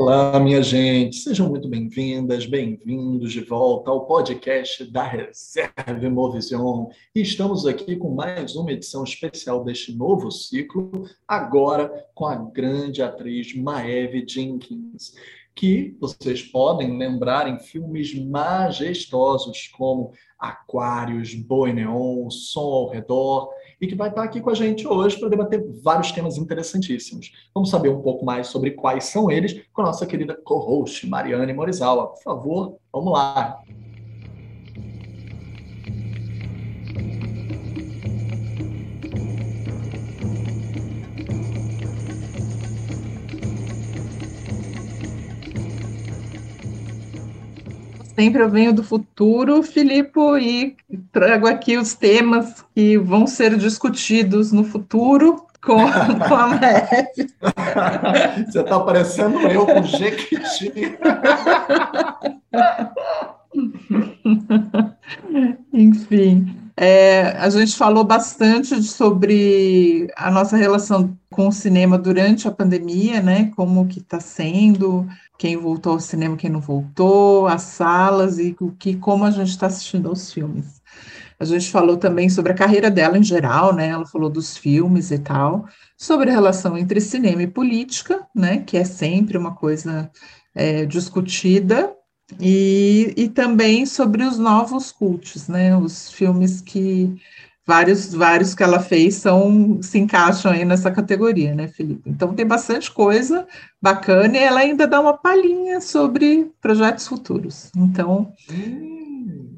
Olá, minha gente, sejam muito bem-vindas, bem-vindos de volta ao podcast da Reserva Movision. Estamos aqui com mais uma edição especial deste novo ciclo, agora com a grande atriz Maeve Jenkins, que vocês podem lembrar em filmes majestosos como Aquários, Boi Neon, Som ao Redor, e que vai estar aqui com a gente hoje para debater vários temas interessantíssimos. Vamos saber um pouco mais sobre quais são eles com a nossa querida co-host, Mariane Morizawa. Por favor, vamos lá. Sempre eu venho do futuro, Filipe, e trago aqui os temas que vão ser discutidos no futuro com, com a Maeve. Você está parecendo eu com Jequiti. Enfim, é, a gente falou bastante sobre a nossa relação com o cinema durante a pandemia, né? Como que está sendo, quem voltou ao cinema, quem não voltou, as salas e o que, como a gente está assistindo aos filmes. A gente falou também sobre a carreira dela em geral, né? Ela falou dos filmes e tal, sobre a relação entre cinema e política, né? Que é sempre uma coisa é, discutida, e, e também sobre os novos cultos, né? Os filmes que vários, vários que ela fez são, se encaixam aí nessa categoria, né, Felipe? Então tem bastante coisa bacana e ela ainda dá uma palhinha sobre projetos futuros. Então, hum.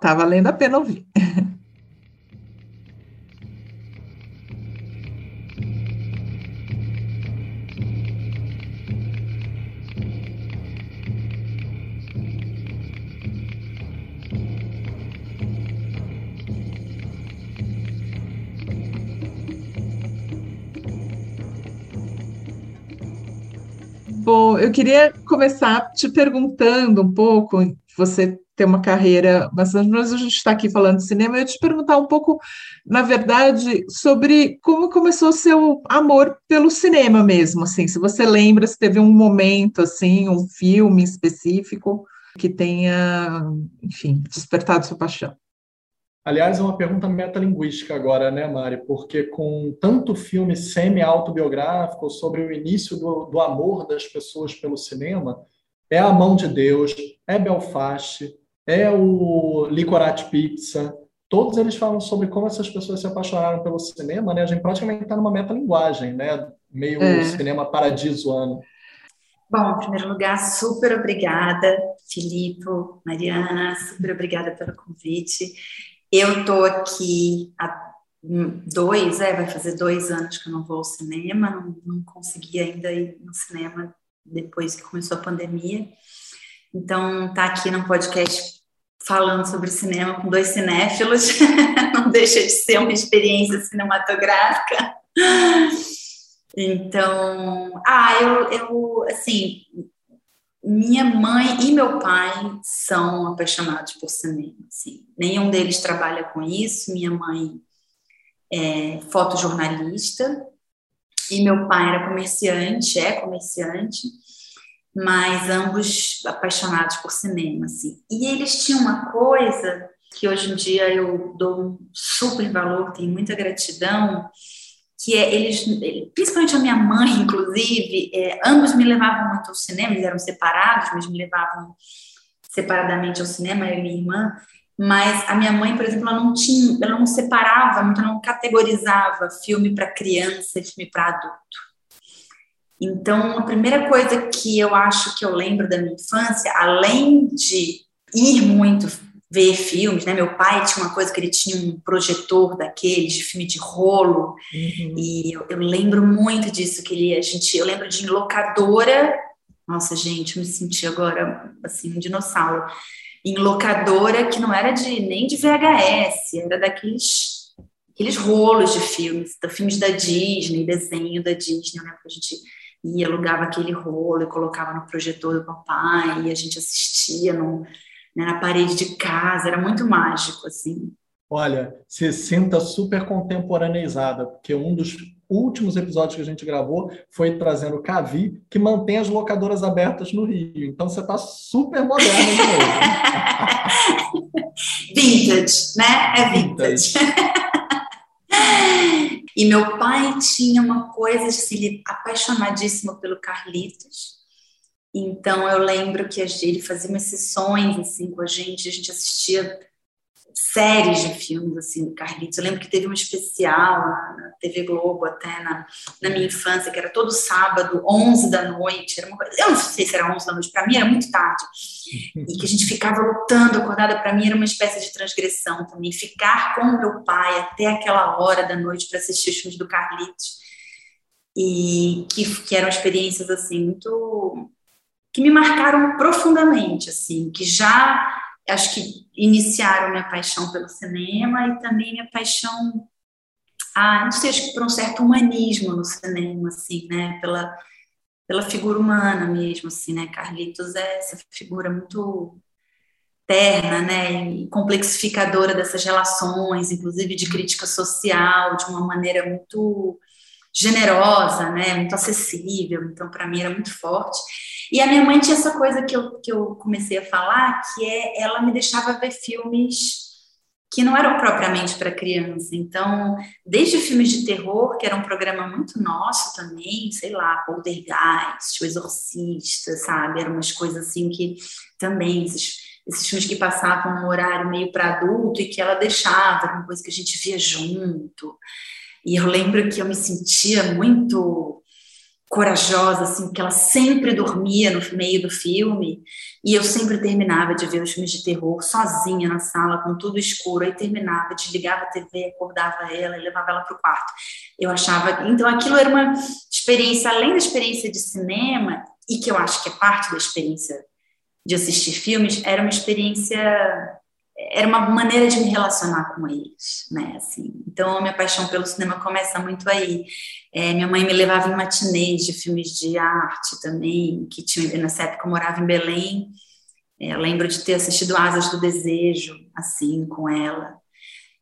tá valendo a pena ouvir. eu queria começar te perguntando um pouco, você tem uma carreira bastante, mas a gente está aqui falando de cinema, eu ia te perguntar um pouco, na verdade, sobre como começou o seu amor pelo cinema mesmo, assim, se você lembra, se teve um momento, assim, um filme específico que tenha, enfim, despertado sua paixão. Aliás, é uma pergunta metalinguística agora, né, Mari? Porque com tanto filme semi-autobiográfico sobre o início do, do, amor das pessoas pelo cinema, é A Mão de Deus, é Belfast, é o Licorate Pizza, todos eles falam sobre como essas pessoas se apaixonaram pelo cinema, né? A gente praticamente está numa metalinguagem, né? Meio é. cinema paradisuano. Bom, em primeiro lugar, super obrigada, Filipe, Mariana, super obrigada pelo convite. Eu tô aqui há dois, é, vai fazer dois anos que eu não vou ao cinema, não, não consegui ainda ir no cinema depois que começou a pandemia. Então, tá aqui no podcast falando sobre cinema com dois cinéfilos não deixa de ser uma experiência cinematográfica. Então, ah, eu, eu assim, minha mãe e meu pai são apaixonados por cinema. Assim. Nenhum deles trabalha com isso. Minha mãe é fotojornalista e meu pai era comerciante, é comerciante, mas ambos apaixonados por cinema. Assim. E eles tinham uma coisa que hoje em dia eu dou um super valor, tenho muita gratidão, que é, eles, principalmente a minha mãe, inclusive, é, ambos me levavam muito ao cinema, eles eram separados, mas me levavam separadamente ao cinema, eu e minha irmã, mas a minha mãe, por exemplo, ela não tinha, ela não separava muito, não categorizava filme para criança e filme para adulto. Então, a primeira coisa que eu acho que eu lembro da minha infância, além de ir muito ver filmes, né? Meu pai tinha uma coisa que ele tinha um projetor daqueles de filme de rolo uhum. e eu, eu, lembro muito disso que ele a gente, eu lembro de locadora. Nossa, gente, eu me senti agora assim um dinossauro. Em locadora que não era de nem de VHS, era daqueles aqueles rolos de filmes, da filmes da Disney, desenho da Disney, né? Que a gente ia alugava aquele rolo e colocava no projetor do papai e a gente assistia no né, na parede de casa, era muito mágico, assim. Olha, se sinta super contemporaneizada, porque um dos últimos episódios que a gente gravou foi trazendo o Cavi, que mantém as locadoras abertas no Rio. Então você está super moderna de novo. vintage, né? É vintage. vintage. e meu pai tinha uma coisa de assim, apaixonadíssimo pelo Carlitos. Então eu lembro que ele fazia umas sessões assim com a gente, a gente assistia séries de filmes assim do Carlitos. Eu lembro que teve um especial na, TV Globo até na, na minha infância, que era todo sábado, 11 da noite. Uma eu não sei se era 11 da noite, para mim era muito tarde. E que a gente ficava lutando, acordada, para mim era uma espécie de transgressão também. Ficar com meu pai até aquela hora da noite para assistir os filmes do Carlitos. E que, que eram experiências assim muito que me marcaram profundamente, assim, que já acho que iniciaram minha paixão pelo cinema e também minha paixão, ah, não sei, acho que por um certo humanismo no cinema, assim, né, pela, pela figura humana mesmo, assim, né, Carlitos é essa figura muito terna, né, e complexificadora dessas relações, inclusive de crítica social, de uma maneira muito generosa, né, muito acessível, então para mim era muito forte. E a minha mãe tinha essa coisa que eu, que eu comecei a falar, que é ela me deixava ver filmes que não eram propriamente para criança. Então, desde filmes de terror, que era um programa muito nosso também, sei lá, Poltergeist, O Exorcista, sabe? Eram umas coisas assim que também, esses, esses filmes que passavam num horário meio para adulto e que ela deixava, era uma coisa que a gente via junto. E eu lembro que eu me sentia muito corajosa, assim, porque ela sempre dormia no meio do filme, e eu sempre terminava de ver os filmes de terror sozinha na sala, com tudo escuro, aí terminava, desligava a TV, acordava ela e levava ela para o quarto. Eu achava, então aquilo era uma experiência, além da experiência de cinema, e que eu acho que é parte da experiência de assistir filmes, era uma experiência era uma maneira de me relacionar com eles, né, assim. Então, a minha paixão pelo cinema começa muito aí. É, minha mãe me levava em matinês de filmes de arte também, que tinha, nessa época eu morava em Belém. É, lembro de ter assistido Asas do Desejo, assim, com ela.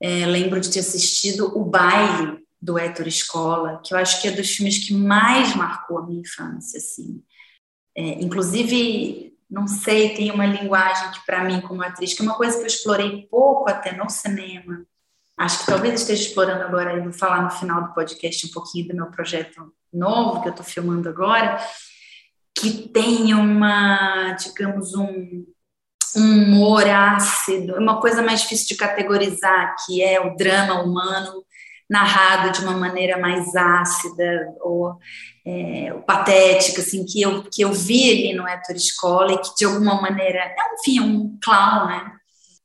É, lembro de ter assistido O Baile, do Héctor Escola, que eu acho que é dos filmes que mais marcou a minha infância, assim. É, inclusive, não sei, tem uma linguagem que para mim como atriz, que é uma coisa que eu explorei pouco até no cinema. Acho que talvez esteja explorando agora, e vou falar no final do podcast um pouquinho do meu projeto novo que eu estou filmando agora, que tem uma, digamos, um, um humor ácido, uma coisa mais difícil de categorizar, que é o drama humano narrado de uma maneira mais ácida ou é, patética, assim, que eu, que eu vi ali no Héctor Escola e que de alguma maneira, é, enfim, é um clown, né?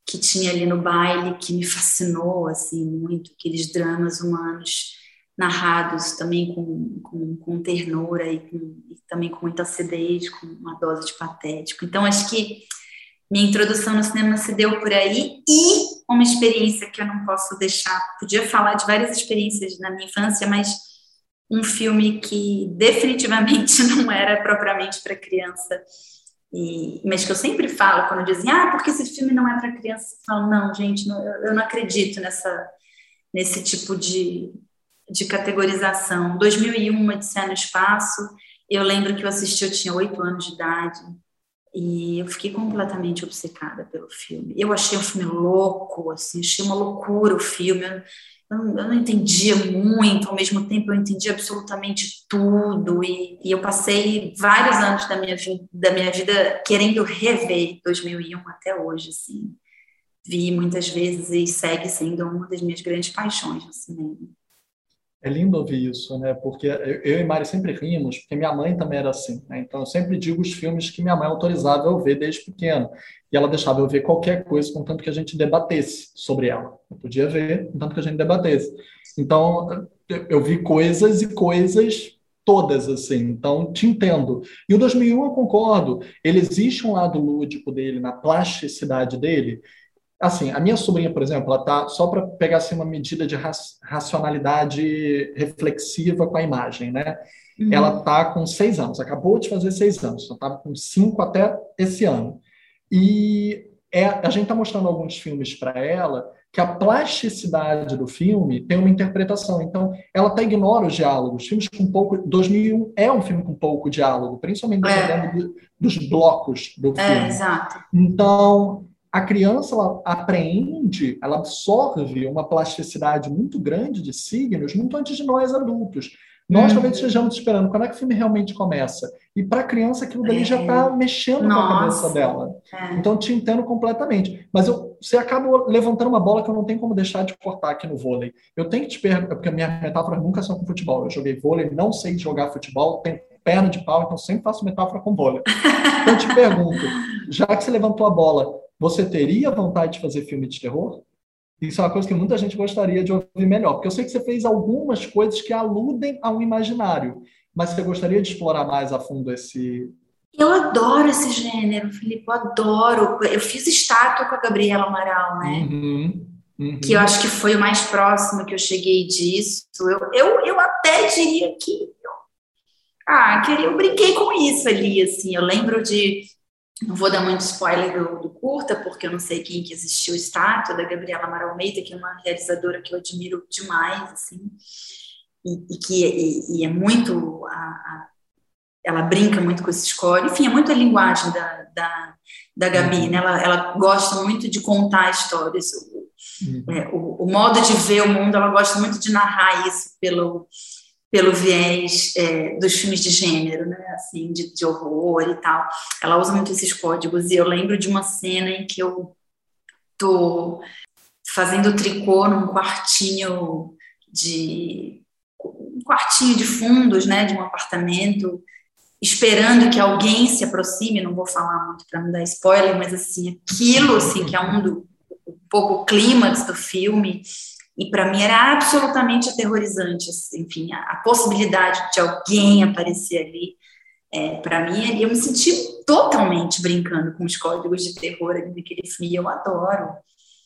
Que tinha ali no baile, que me fascinou, assim, muito, aqueles dramas humanos narrados também com, com, com ternura e, com, e também com muita acidez, com uma dose de patético. Então, acho que minha introdução no cinema se deu por aí e uma experiência que eu não posso deixar. Podia falar de várias experiências na minha infância, mas um filme que definitivamente não era propriamente para criança. E, mas que eu sempre falo quando dizem, ah, porque esse filme não é para criança, eu falo, não, gente, não, eu, eu, não acredito nessa, nesse tipo de, de categorização. 2001, Odisseia no Espaço, eu lembro que eu assisti, eu tinha oito anos de idade, e eu fiquei completamente obcecada pelo filme. Eu achei o filme louco, assim, achei uma loucura o filme. Eu, eu, eu não entendia muito, ao mesmo tempo eu entendi absolutamente tudo. E, e eu passei vários anos da minha, da minha vida querendo rever 2001 até hoje, assim. Vi muitas vezes e segue sendo uma das minhas grandes paixões no cinema. É lindo ouvir isso, né? Porque eu e Mari sempre rimos, porque minha mãe também era assim, né? Então eu sempre digo os filmes que minha mãe autorizava eu ver desde pequeno. E ela deixava eu ver qualquer coisa, contanto que a gente debatesse sobre ela. Eu podia ver, contanto que a gente debatesse. Então eu vi coisas e coisas todas, assim. Então te entendo. E o 2001 eu concordo. Ele existe um lado lúdico dele, na plasticidade dele, Assim, a minha sobrinha, por exemplo, ela tá só para pegar assim, uma medida de racionalidade reflexiva com a imagem, né? Uhum. Ela tá com seis anos, acabou de fazer seis anos, ela estava com cinco até esse ano. E é, a gente está mostrando alguns filmes para ela que a plasticidade do filme tem uma interpretação. Então, ela até ignora os diálogos. Filmes com pouco. 2001 é um filme com pouco diálogo, principalmente é. do, dos blocos do é, filme. É, exato. Então, a criança ela apreende, ela absorve uma plasticidade muito grande de signos muito antes de nós adultos. Nós uhum. talvez estejamos esperando quando é que o filme realmente começa. E para a criança aquilo dali é. já está mexendo Nossa. com a cabeça dela. É. Então eu te entendo completamente. Mas eu, você acaba levantando uma bola que eu não tenho como deixar de cortar aqui no vôlei. Eu tenho que te perguntar, porque a minha metáfora nunca são com futebol. Eu joguei vôlei, não sei jogar futebol, tenho perna de pau, então sempre faço metáfora com vôlei. Então eu te pergunto, já que você levantou a bola, você teria vontade de fazer filme de terror? Isso é uma coisa que muita gente gostaria de ouvir melhor, porque eu sei que você fez algumas coisas que aludem ao imaginário, mas você gostaria de explorar mais a fundo esse. Eu adoro esse gênero, Felipe, eu adoro. Eu fiz estátua com a Gabriela Amaral, né? Uhum, uhum. Que eu acho que foi o mais próximo que eu cheguei disso. Eu, eu, eu até diria que. Ah, queria, eu brinquei com isso ali, assim. Eu lembro de não vou dar muito spoiler do, do, curta, porque eu não sei quem que assistiu Estátua, da Gabriela Amaral Almeida, que é uma realizadora que eu admiro demais, assim, e, e que e, e é muito... A, a, ela brinca muito com esses códigos, enfim, é muito a linguagem da, da, da Gabi, uhum. né? ela, ela gosta muito de contar histórias, o, uhum. é, o, o modo de ver o mundo, ela gosta muito de narrar isso pelo pelo viés é, dos filmes de gênero, né, assim, de, de, horror e tal. Ela usa muito esses códigos e eu lembro de uma cena em que eu tô fazendo tricô num quartinho de um quartinho de fundos, né, de um apartamento, esperando que alguém se aproxime. Não vou falar muito para não dar spoiler, mas assim, aquilo, assim, que é um do um pouco clímax do filme e para mim era absolutamente aterrorizante, assim, enfim, a, a, possibilidade de alguém aparecer ali. É, para mim, eu me senti totalmente brincando com os códigos de terror ali naquele filme, eu adoro.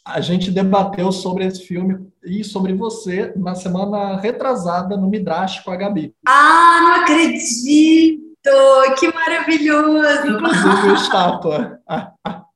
A gente debateu sobre esse filme e sobre você na semana retrasada no Midrash com a Gabi. Ah, não acredito! Que maravilhoso! Inclusive, estátua.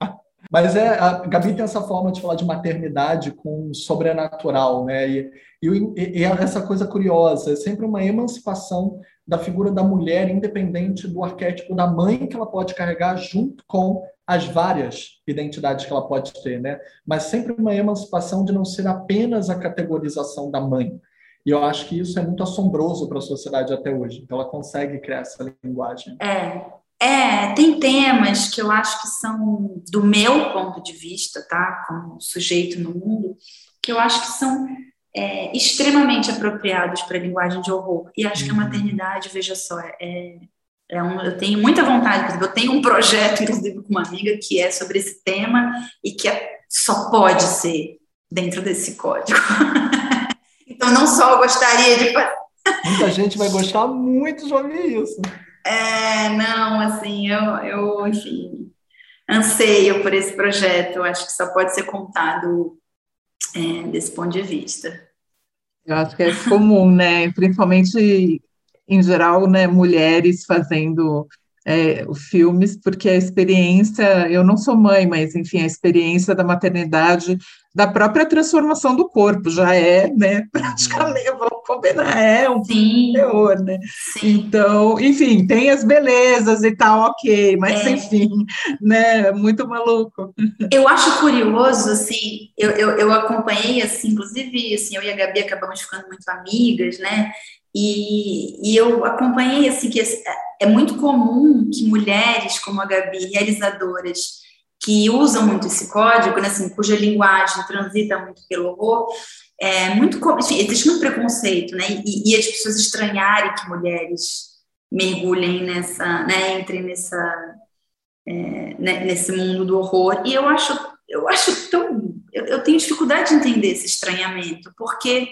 Mas é, a Gabi tem essa forma de falar de maternidade com sobrenatural, né? E, e, e, essa coisa curiosa, é sempre uma emancipação da figura da mulher, independente do arquétipo da mãe que ela pode carregar, junto com as várias identidades que ela pode ter, né? Mas sempre uma emancipação de não ser apenas a categorização da mãe. E eu acho que isso é muito assombroso para a sociedade até hoje. Então, ela consegue criar essa linguagem. É, é, tem temas que eu acho que são, do meu ponto de vista, tá, como sujeito no mundo, que eu acho que são é, extremamente apropriados para a linguagem de horror. E acho que a uhum. maternidade, veja só, é, é um, eu tenho muita vontade, eu tenho um projeto, inclusive, com uma amiga, que é sobre esse tema e que é, só pode ser dentro desse código. então, não só eu gostaria de. Muita gente vai gostar muito de ouvir isso. É, não, assim, eu, eu, enfim, anseio por esse projeto, acho que só pode ser contado é, desse ponto de vista. Eu acho que é comum, né? Principalmente, em geral, né, mulheres fazendo é, filmes, porque a experiência, eu não sou mãe, mas enfim, a experiência da maternidade, da própria transformação do corpo, já é, né, praticamente, vamos combinar, é um Sim. terror, né? Sim. Então, enfim, tem as belezas e tal, ok, mas é. enfim, né, muito maluco. Eu acho curioso, assim, eu, eu, eu acompanhei, assim, inclusive, assim, eu e a Gabi acabamos ficando muito amigas, né, e, e, eu acompanhei assim que é muito comum que mulheres como a Gabi, realizadoras que usam muito esse código, né, assim, cuja linguagem transita muito pelo horror, é muito enfim, existe muito preconceito, né, e, e, as pessoas estranharem que mulheres mergulhem nessa, né, entrem nessa é, né, nesse mundo do horror. E eu acho, eu acho tão, eu, eu tenho dificuldade de entender esse estranhamento, porque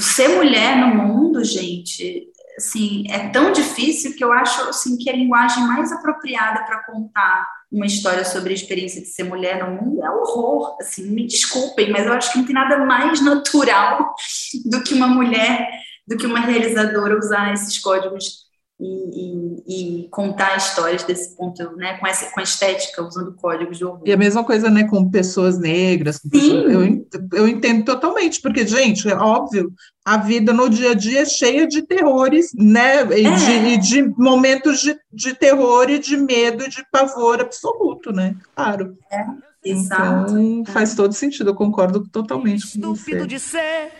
ser mulher no mundo, gente, assim, é tão difícil que eu acho assim que a linguagem mais apropriada para contar uma história sobre a experiência de ser mulher no mundo é horror. Assim, me desculpem, mas eu acho que não tem nada mais natural do que uma mulher, do que uma realizadora usar esses códigos e, e, e, contar histórias desse ponto, né, com essa com a estética, usando códigos de horror. E a mesma coisa, né, com pessoas negras. Com pessoas, eu, eu entendo totalmente, porque, gente, é óbvio, a vida no dia a dia é cheia de terrores, né, e, é. de, e de, momentos de, de terror e de medo e de pavor absoluto, né, claro. É. Exato. Então, faz todo sentido, eu concordo totalmente com você. Estúpido de ser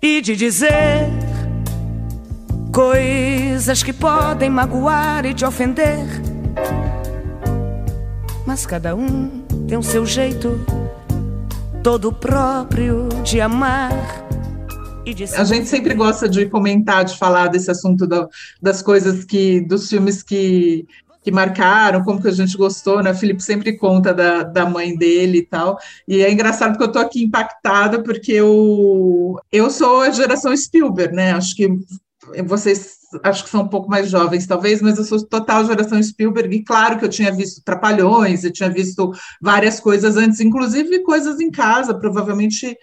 e de dizer coisas que podem magoar e te ofender. Mas cada um tem o seu jeito, todo próprio de amar. A gente sempre gosta de comentar, de falar desse assunto das coisas que, dos filmes que, que marcaram, como que a gente gostou, né? O Felipe sempre conta da, da mãe dele e tal. E é engraçado porque eu estou aqui impactada, porque eu, eu sou a geração Spielberg, né? Acho que vocês acho que são um pouco mais jovens, talvez, mas eu sou total geração Spielberg, e claro que eu tinha visto Trapalhões, eu tinha visto várias coisas antes, inclusive coisas em casa, provavelmente,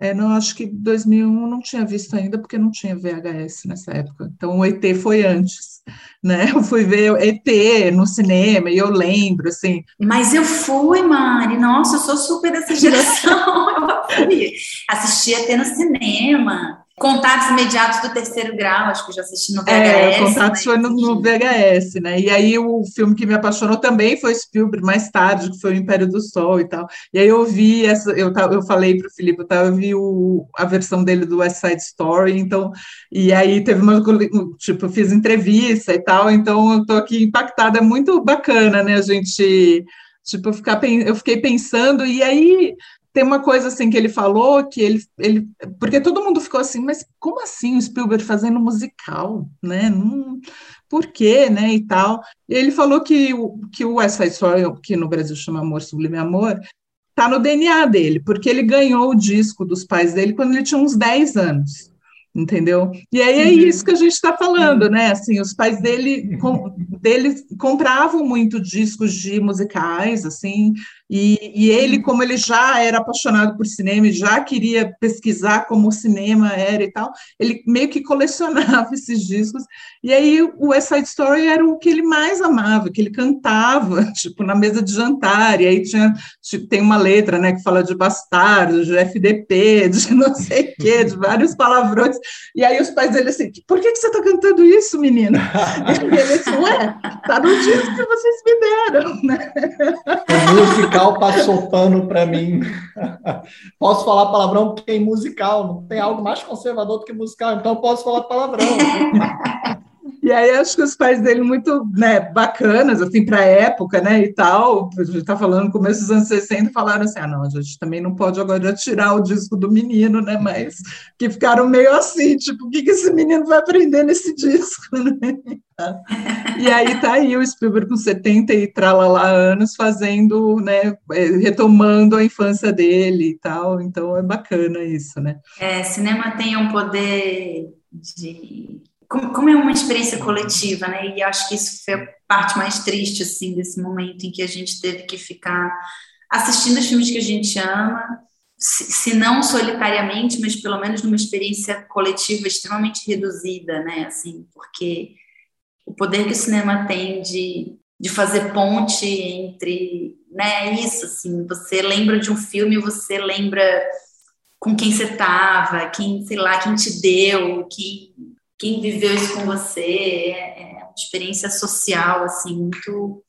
é, não acho que 2001 não tinha visto ainda, porque não tinha VHS nessa época, então o ET foi antes, né, eu fui ver ET no cinema, e eu lembro, assim... Mas eu fui, Mari, nossa, eu sou super dessa geração, eu fui, assisti ET no cinema... Contatos imediatos do terceiro grau, acho que eu já assisti no VHS. É, Contatos foi no, no, VHS, né? E aí o filme que me apaixonou também foi Spielberg, mais tarde, que foi o Império do Sol e tal. E aí eu vi essa, eu, eu falei para o Felipe, tá, eu vi o, a versão dele do West Side Story, então, e aí teve uma, tipo, eu fiz entrevista e tal, então eu tô aqui impactada, é muito bacana, né, a gente, tipo, ficar, eu fiquei pensando, e aí tem uma coisa assim que ele falou que ele, ele porque todo mundo ficou assim, mas como assim o Spielberg fazendo musical, né? Não, por quê, né? E tal. E ele falou que o que o West Side Story, que no Brasil chama Amor Sublime Amor, tá no DNA dele, porque ele ganhou o disco dos pais dele quando ele tinha uns 10 anos entendeu? E aí é uhum. isso que a gente está falando, né? Assim, os pais dele, com, dele compravam muito discos de musicais, assim, e, e, ele, como ele já era apaixonado por cinema já queria pesquisar como o cinema era e tal, ele meio que colecionava esses discos. E aí o West Side Story era o que ele mais amava, que ele cantava, tipo, na mesa de jantar. E aí tinha, tipo, tem uma letra, né, que fala de bastardo, de FDP, de não sei o quê, de vários palavrões. E aí os pais dele assim, por que, que você está cantando isso, menina? E ele assim, ué, tá no disco que vocês me deram, né? musical passou pano para mim. posso falar palavrão porque é musical, não tem algo mais conservador do que musical, então posso falar palavrão. E aí acho que os pais dele muito né, bacanas, assim, para a época, né, e tal, a gente está falando começo dos anos 60, falaram assim, ah, não, a gente também não pode agora tirar o disco do menino, né, mas que ficaram meio assim, tipo, o que, que esse menino vai aprender nesse disco, né? E aí tá aí o Spielberg com 70 e tralala anos fazendo, né, é, retomando a infância dele e tal, então é bacana isso, né? É, cinema tem um poder de como, é uma experiência coletiva, né? E acho que isso foi a parte mais triste, assim, desse momento em que a gente teve que ficar assistindo os filmes que a gente ama, se, se não solitariamente, mas pelo menos numa experiência coletiva extremamente reduzida, né? Assim, porque o poder que o cinema tem de, de fazer ponte entre, né? É isso, assim, você lembra de um filme, você lembra com quem você estava, quem, sei lá, quem te deu, quem quem viveu isso com você, é, é uma experiência social, assim, muito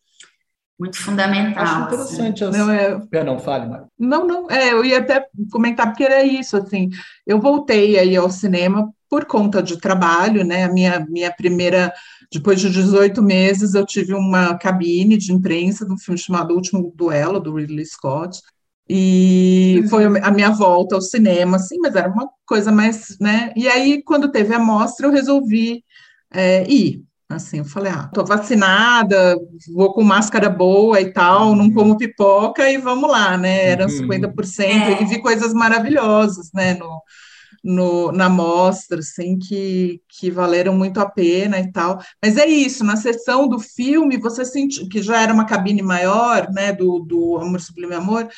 muito fundamental. Acho interessante. Assim. Não, é... Perdão, fale, Mário. Não, não, é, eu ia até comentar, porque era isso, assim, eu voltei aí ao cinema por conta de trabalho, né, a minha, minha primeira, depois de 18 meses, eu tive uma cabine de imprensa de um filme chamado O Último Duelo, do Ridley Scott, e uhum. foi a minha volta ao cinema, assim, mas era uma coisa mais, né? E aí, quando teve a mostra, eu resolvi é, ir. Assim, eu falei, ah, tô vacinada, vou com máscara boa e tal, não como pipoca e vamos lá, né? Eram 50%, é. e vi coisas maravilhosas, né? No, no, na mostra, assim, que, que valeram muito a pena e tal. Mas é isso, na sessão do filme, você sentiu que já era uma cabine maior, né, do, do Amor Sublime Amor,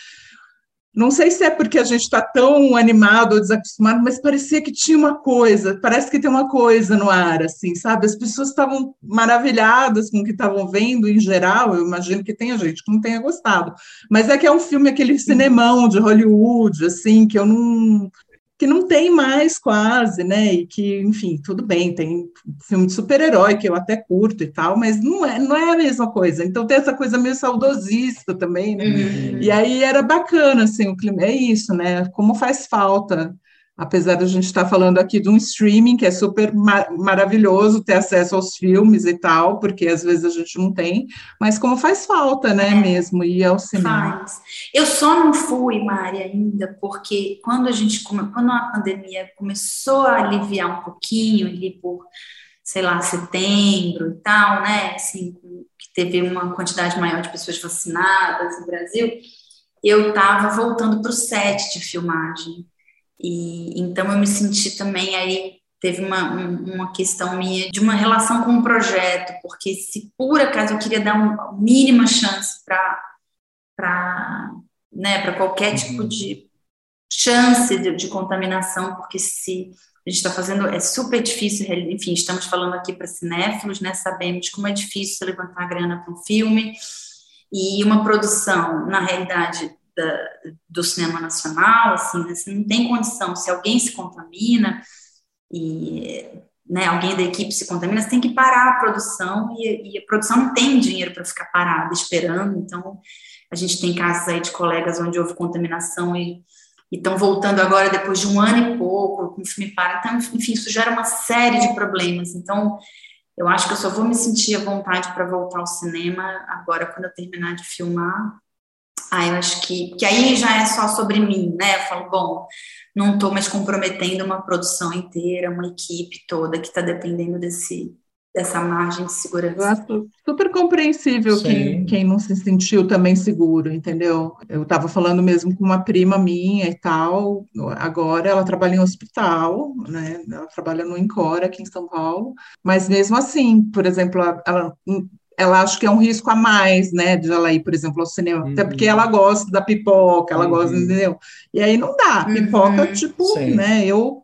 não sei se é porque a gente está tão animado ou desacostumado, mas parecia que tinha uma coisa, parece que tem uma coisa no ar, assim, sabe? As pessoas estavam maravilhadas com o que estavam vendo em geral, eu imagino que tenha gente que não tenha gostado, mas é que é um filme, aquele cinemão de Hollywood, assim, que eu não, que não tem mais quase, né? E que, enfim, tudo bem, tem filme de super-herói que eu até curto e tal, mas não é, não é a mesma coisa. Então tem essa coisa meio saudosista também, né? Uhum. E aí era bacana, assim, o clima. É isso, né? Como faz falta apesar de a gente estar falando aqui de um streaming que é super mar maravilhoso ter acesso aos filmes e tal, porque às vezes a gente não tem, mas como faz falta, né, é, mesmo, ir ao cinema. Faz. Eu só não fui, Mari, ainda, porque quando a gente, quando a pandemia começou a aliviar um pouquinho, ali por, sei lá, setembro e tal, né, assim, que teve uma quantidade maior de pessoas vacinadas no Brasil, eu estava voltando para o set de filmagem, e então eu me senti também aí teve uma, uma questão minha de uma relação com o projeto, porque se por acaso eu queria dar uma mínima chance para para né, para qualquer uhum. tipo de chance de, de, contaminação, porque se a gente está fazendo é super difícil, enfim, estamos falando aqui para cinéfilos, né? Sabemos como é difícil levantar grana para um filme e uma produção, na realidade, da, do cinema nacional, assim, né? Não tem condição, se alguém se contamina e né, alguém da equipe se contamina, você tem que parar a produção e, e a produção não tem dinheiro para ficar parada esperando, então a gente tem casos aí de colegas onde houve contaminação e estão voltando agora depois de um ano e pouco, com o filme para, então, enfim, isso gera uma série de problemas, então eu acho que eu só vou me sentir à vontade para voltar ao cinema agora quando eu terminar de filmar ah, eu acho que, que aí já é só sobre mim, né? Eu falo, bom, não estou mais comprometendo uma produção inteira, uma equipe toda que está dependendo desse, dessa margem de segurança. Eu acho super compreensível quem, quem não se sentiu também seguro, entendeu? Eu estava falando mesmo com uma prima minha e tal, agora ela trabalha em hospital, né? Ela trabalha no Incora aqui em São Paulo, mas mesmo assim, por exemplo, ela ela acha que é um risco a mais, né, de ela ir, por exemplo, ao cinema, uhum. até porque ela gosta da pipoca, ela uhum. gosta, entendeu? E aí não dá, pipoca, uhum. tipo, Sim. né, eu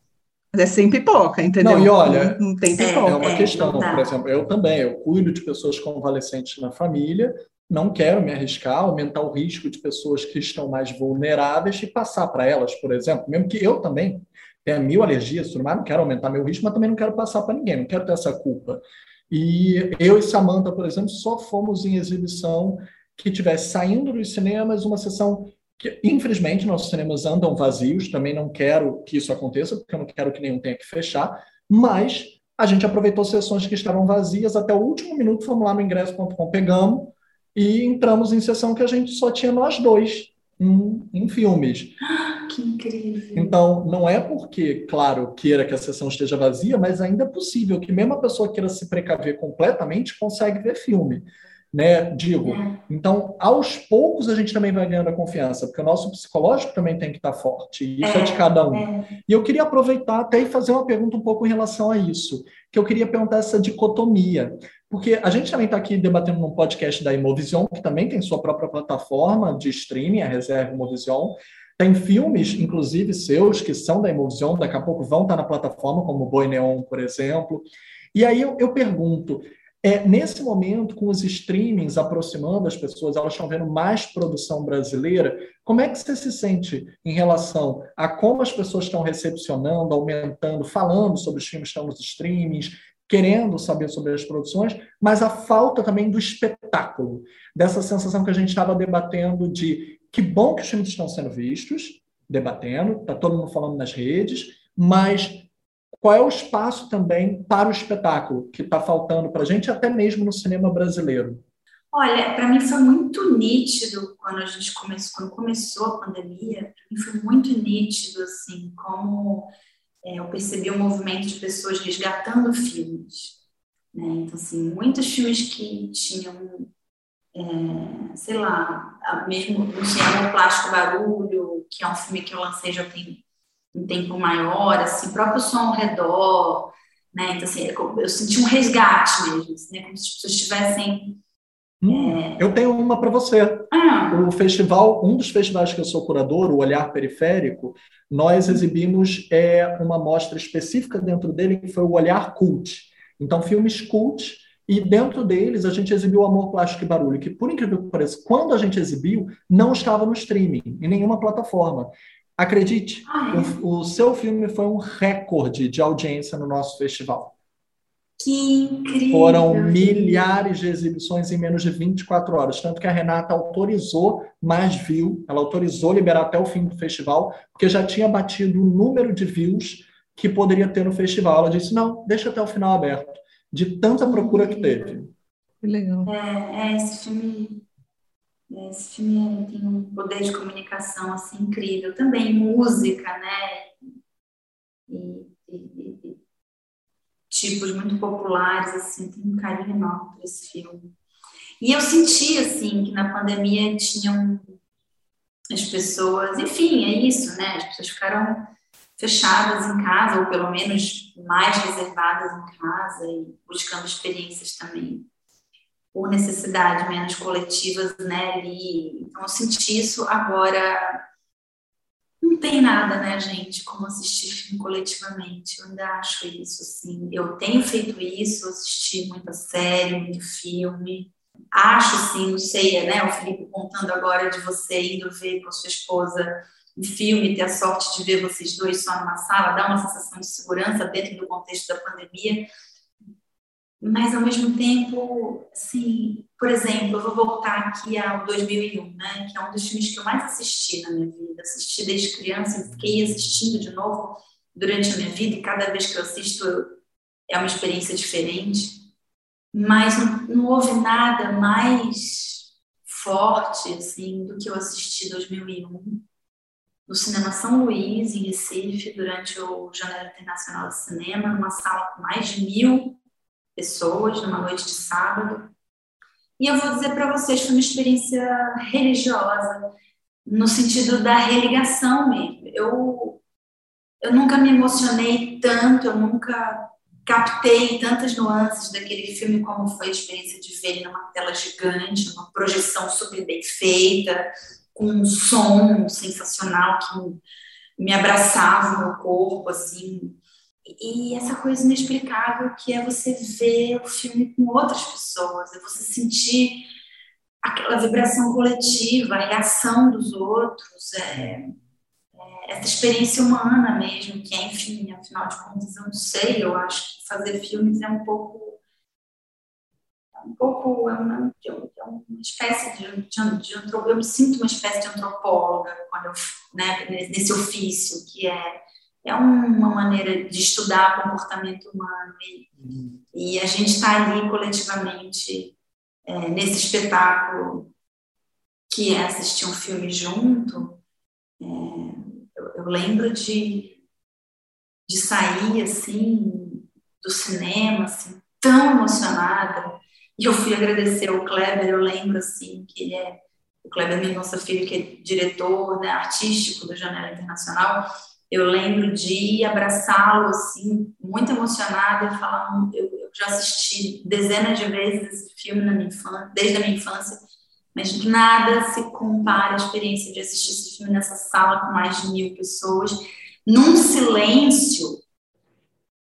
é sem pipoca, entendeu? Não, e olha, não, não tem pipoca. É uma é, questão, por exemplo, eu também, eu cuido de pessoas convalescentes na família, não quero me arriscar, aumentar o risco de pessoas que estão mais vulneráveis e passar para elas, por exemplo, mesmo que eu também tenha mil alergias, tudo mais, não quero aumentar meu risco, mas também não quero passar para ninguém, não quero ter essa culpa. E eu e Samantha, por exemplo, só fomos em exibição que tivesse saindo dos cinemas uma sessão que, infelizmente, nossos cinemas andam vazios, também não quero que isso aconteça, porque eu não quero que nenhum tenha que fechar, mas a gente aproveitou sessões que estavam vazias. Até o último minuto, fomos lá no ingresso.com, pegamos e entramos em sessão que a gente só tinha nós dois em, em filmes. Que incrível! Então, não é porque, claro, queira que a sessão esteja vazia, mas ainda é possível que mesmo a pessoa queira se precaver completamente, consegue ver filme. Né, digo. É. Então, aos poucos a gente também vai ganhando a confiança, porque o nosso psicológico também tem que estar forte, e isso é, é de cada um. É. E eu queria aproveitar até e fazer uma pergunta um pouco em relação a isso, que eu queria perguntar essa dicotomia. Porque a gente também está aqui debatendo num podcast da Imovision, que também tem sua própria plataforma de streaming, a Reserva Imovision. Tem filmes, inclusive seus, que são da Imovision, daqui a pouco vão estar na plataforma, como Boi Neon, por exemplo. E aí eu, eu pergunto, é, nesse momento, com os streamings aproximando as pessoas, elas estão vendo mais produção brasileira, como é que você se sente em relação a como as pessoas estão recepcionando, aumentando, falando sobre os filmes que estão nos streamings, querendo saber sobre as produções, mas a falta também do espetáculo, dessa sensação que a gente estava debatendo de que bom que os filmes estão sendo vistos, debatendo, está todo mundo falando nas redes, mas qual é o espaço também para o espetáculo que está faltando para a gente, até mesmo no cinema brasileiro? Olha, para mim foi muito nítido quando a gente começou, quando começou a pandemia, foi muito nítido assim como é, eu percebi um movimento de pessoas resgatando filmes. Né? Então, assim, muitos filmes que tinham, é, sei lá, mesmo no cinema Plástico Barulho, que é um filme que eu lancei já tem um tempo maior, assim, próprio som ao redor, né? Então, assim, eu senti um resgate mesmo, assim, né? como se as pessoas estivessem Hum, é... Eu tenho uma para você. Ah. O festival, um dos festivais que eu sou curador, o Olhar Periférico, nós exibimos é, uma mostra específica dentro dele que foi o Olhar Cult. Então, filmes cult, e dentro deles a gente exibiu Amor, Plástico e Barulho, que por incrível que pareça, quando a gente exibiu, não estava no streaming, em nenhuma plataforma. Acredite, o, o seu filme foi um recorde de audiência no nosso festival. Que incrível! Foram milhares de exibições em menos de 24 horas. Tanto que a Renata autorizou mais view, ela autorizou liberar até o fim do festival, porque já tinha batido o número de views que poderia ter no festival. Ela disse: não, deixa até o final aberto, de tanta procura que teve. Que legal. É, é esse filme. É, esse filme tem um poder de comunicação assim incrível. Também música, né? E, e, e tipos muito populares, assim, tenho um carinho enorme por esse filme. E eu senti, assim, que na pandemia tinham as pessoas, enfim, é isso, né? As pessoas ficaram fechadas em casa, ou pelo menos mais reservadas em casa e buscando experiências também por necessidade, menos coletivas, né, ali. Então, eu senti isso agora não tem nada, né, gente, como assistir filme coletivamente. Eu ainda acho isso, assim. Eu tenho feito isso, assisti muita série, muito filme. Acho, assim, não sei, né, o Felipe contando agora de você indo ver com a sua esposa um filme, ter a sorte de ver vocês dois só numa sala, dá uma sensação de segurança dentro do contexto da pandemia. Mas ao mesmo tempo, assim, por exemplo, eu vou voltar aqui ao 2001, né, que é um dos filmes que eu mais assisti na minha vida, assisti desde criança e fiquei assistindo de novo durante a minha vida e cada vez que eu assisto é uma experiência diferente, mas não, não houve nada mais forte assim do que eu assisti em 2001 no Cinema São Luís, em Recife, durante o Janeiro Internacional de Cinema, numa sala com mais de mil pessoas numa noite de sábado. E eu vou dizer para vocês, foi uma experiência religiosa, no sentido da religação mesmo. Eu, eu nunca me emocionei tanto, eu nunca captei tantas nuances daquele filme como foi a experiência de ver ele numa tela gigante, uma projeção super bem feita, com um som sensacional que me abraçava o meu corpo, assim, e essa coisa inexplicável que é você ver o filme com outras pessoas, é você sentir aquela vibração coletiva, a reação dos outros, é, é, essa experiência humana mesmo, que é, enfim, afinal de contas, eu não sei, eu acho que fazer filmes é um pouco um pouco, é uma, é uma espécie de, de, de, eu me sinto uma espécie de antropóloga quando eu, né, nesse ofício, que é é uma maneira de estudar comportamento humano e, uhum. e a gente está ali coletivamente é, nesse espetáculo que é assistir um filme junto. É, eu, eu, lembro de, de sair assim do cinema assim, tão emocionada e eu fui agradecer ao Kleber. Eu lembro assim que ele é o Kleber Mendonça Filho, que é diretor né, artístico do Janela Internacional eu lembro de abraçá-lo, assim, muito emocionada, e falar, eu, eu, já assisti dezenas de vezes esse filme na minha infância, desde a minha infância, mas nada se compara à experiência de assistir esse filme nessa sala com mais de mil pessoas, num silêncio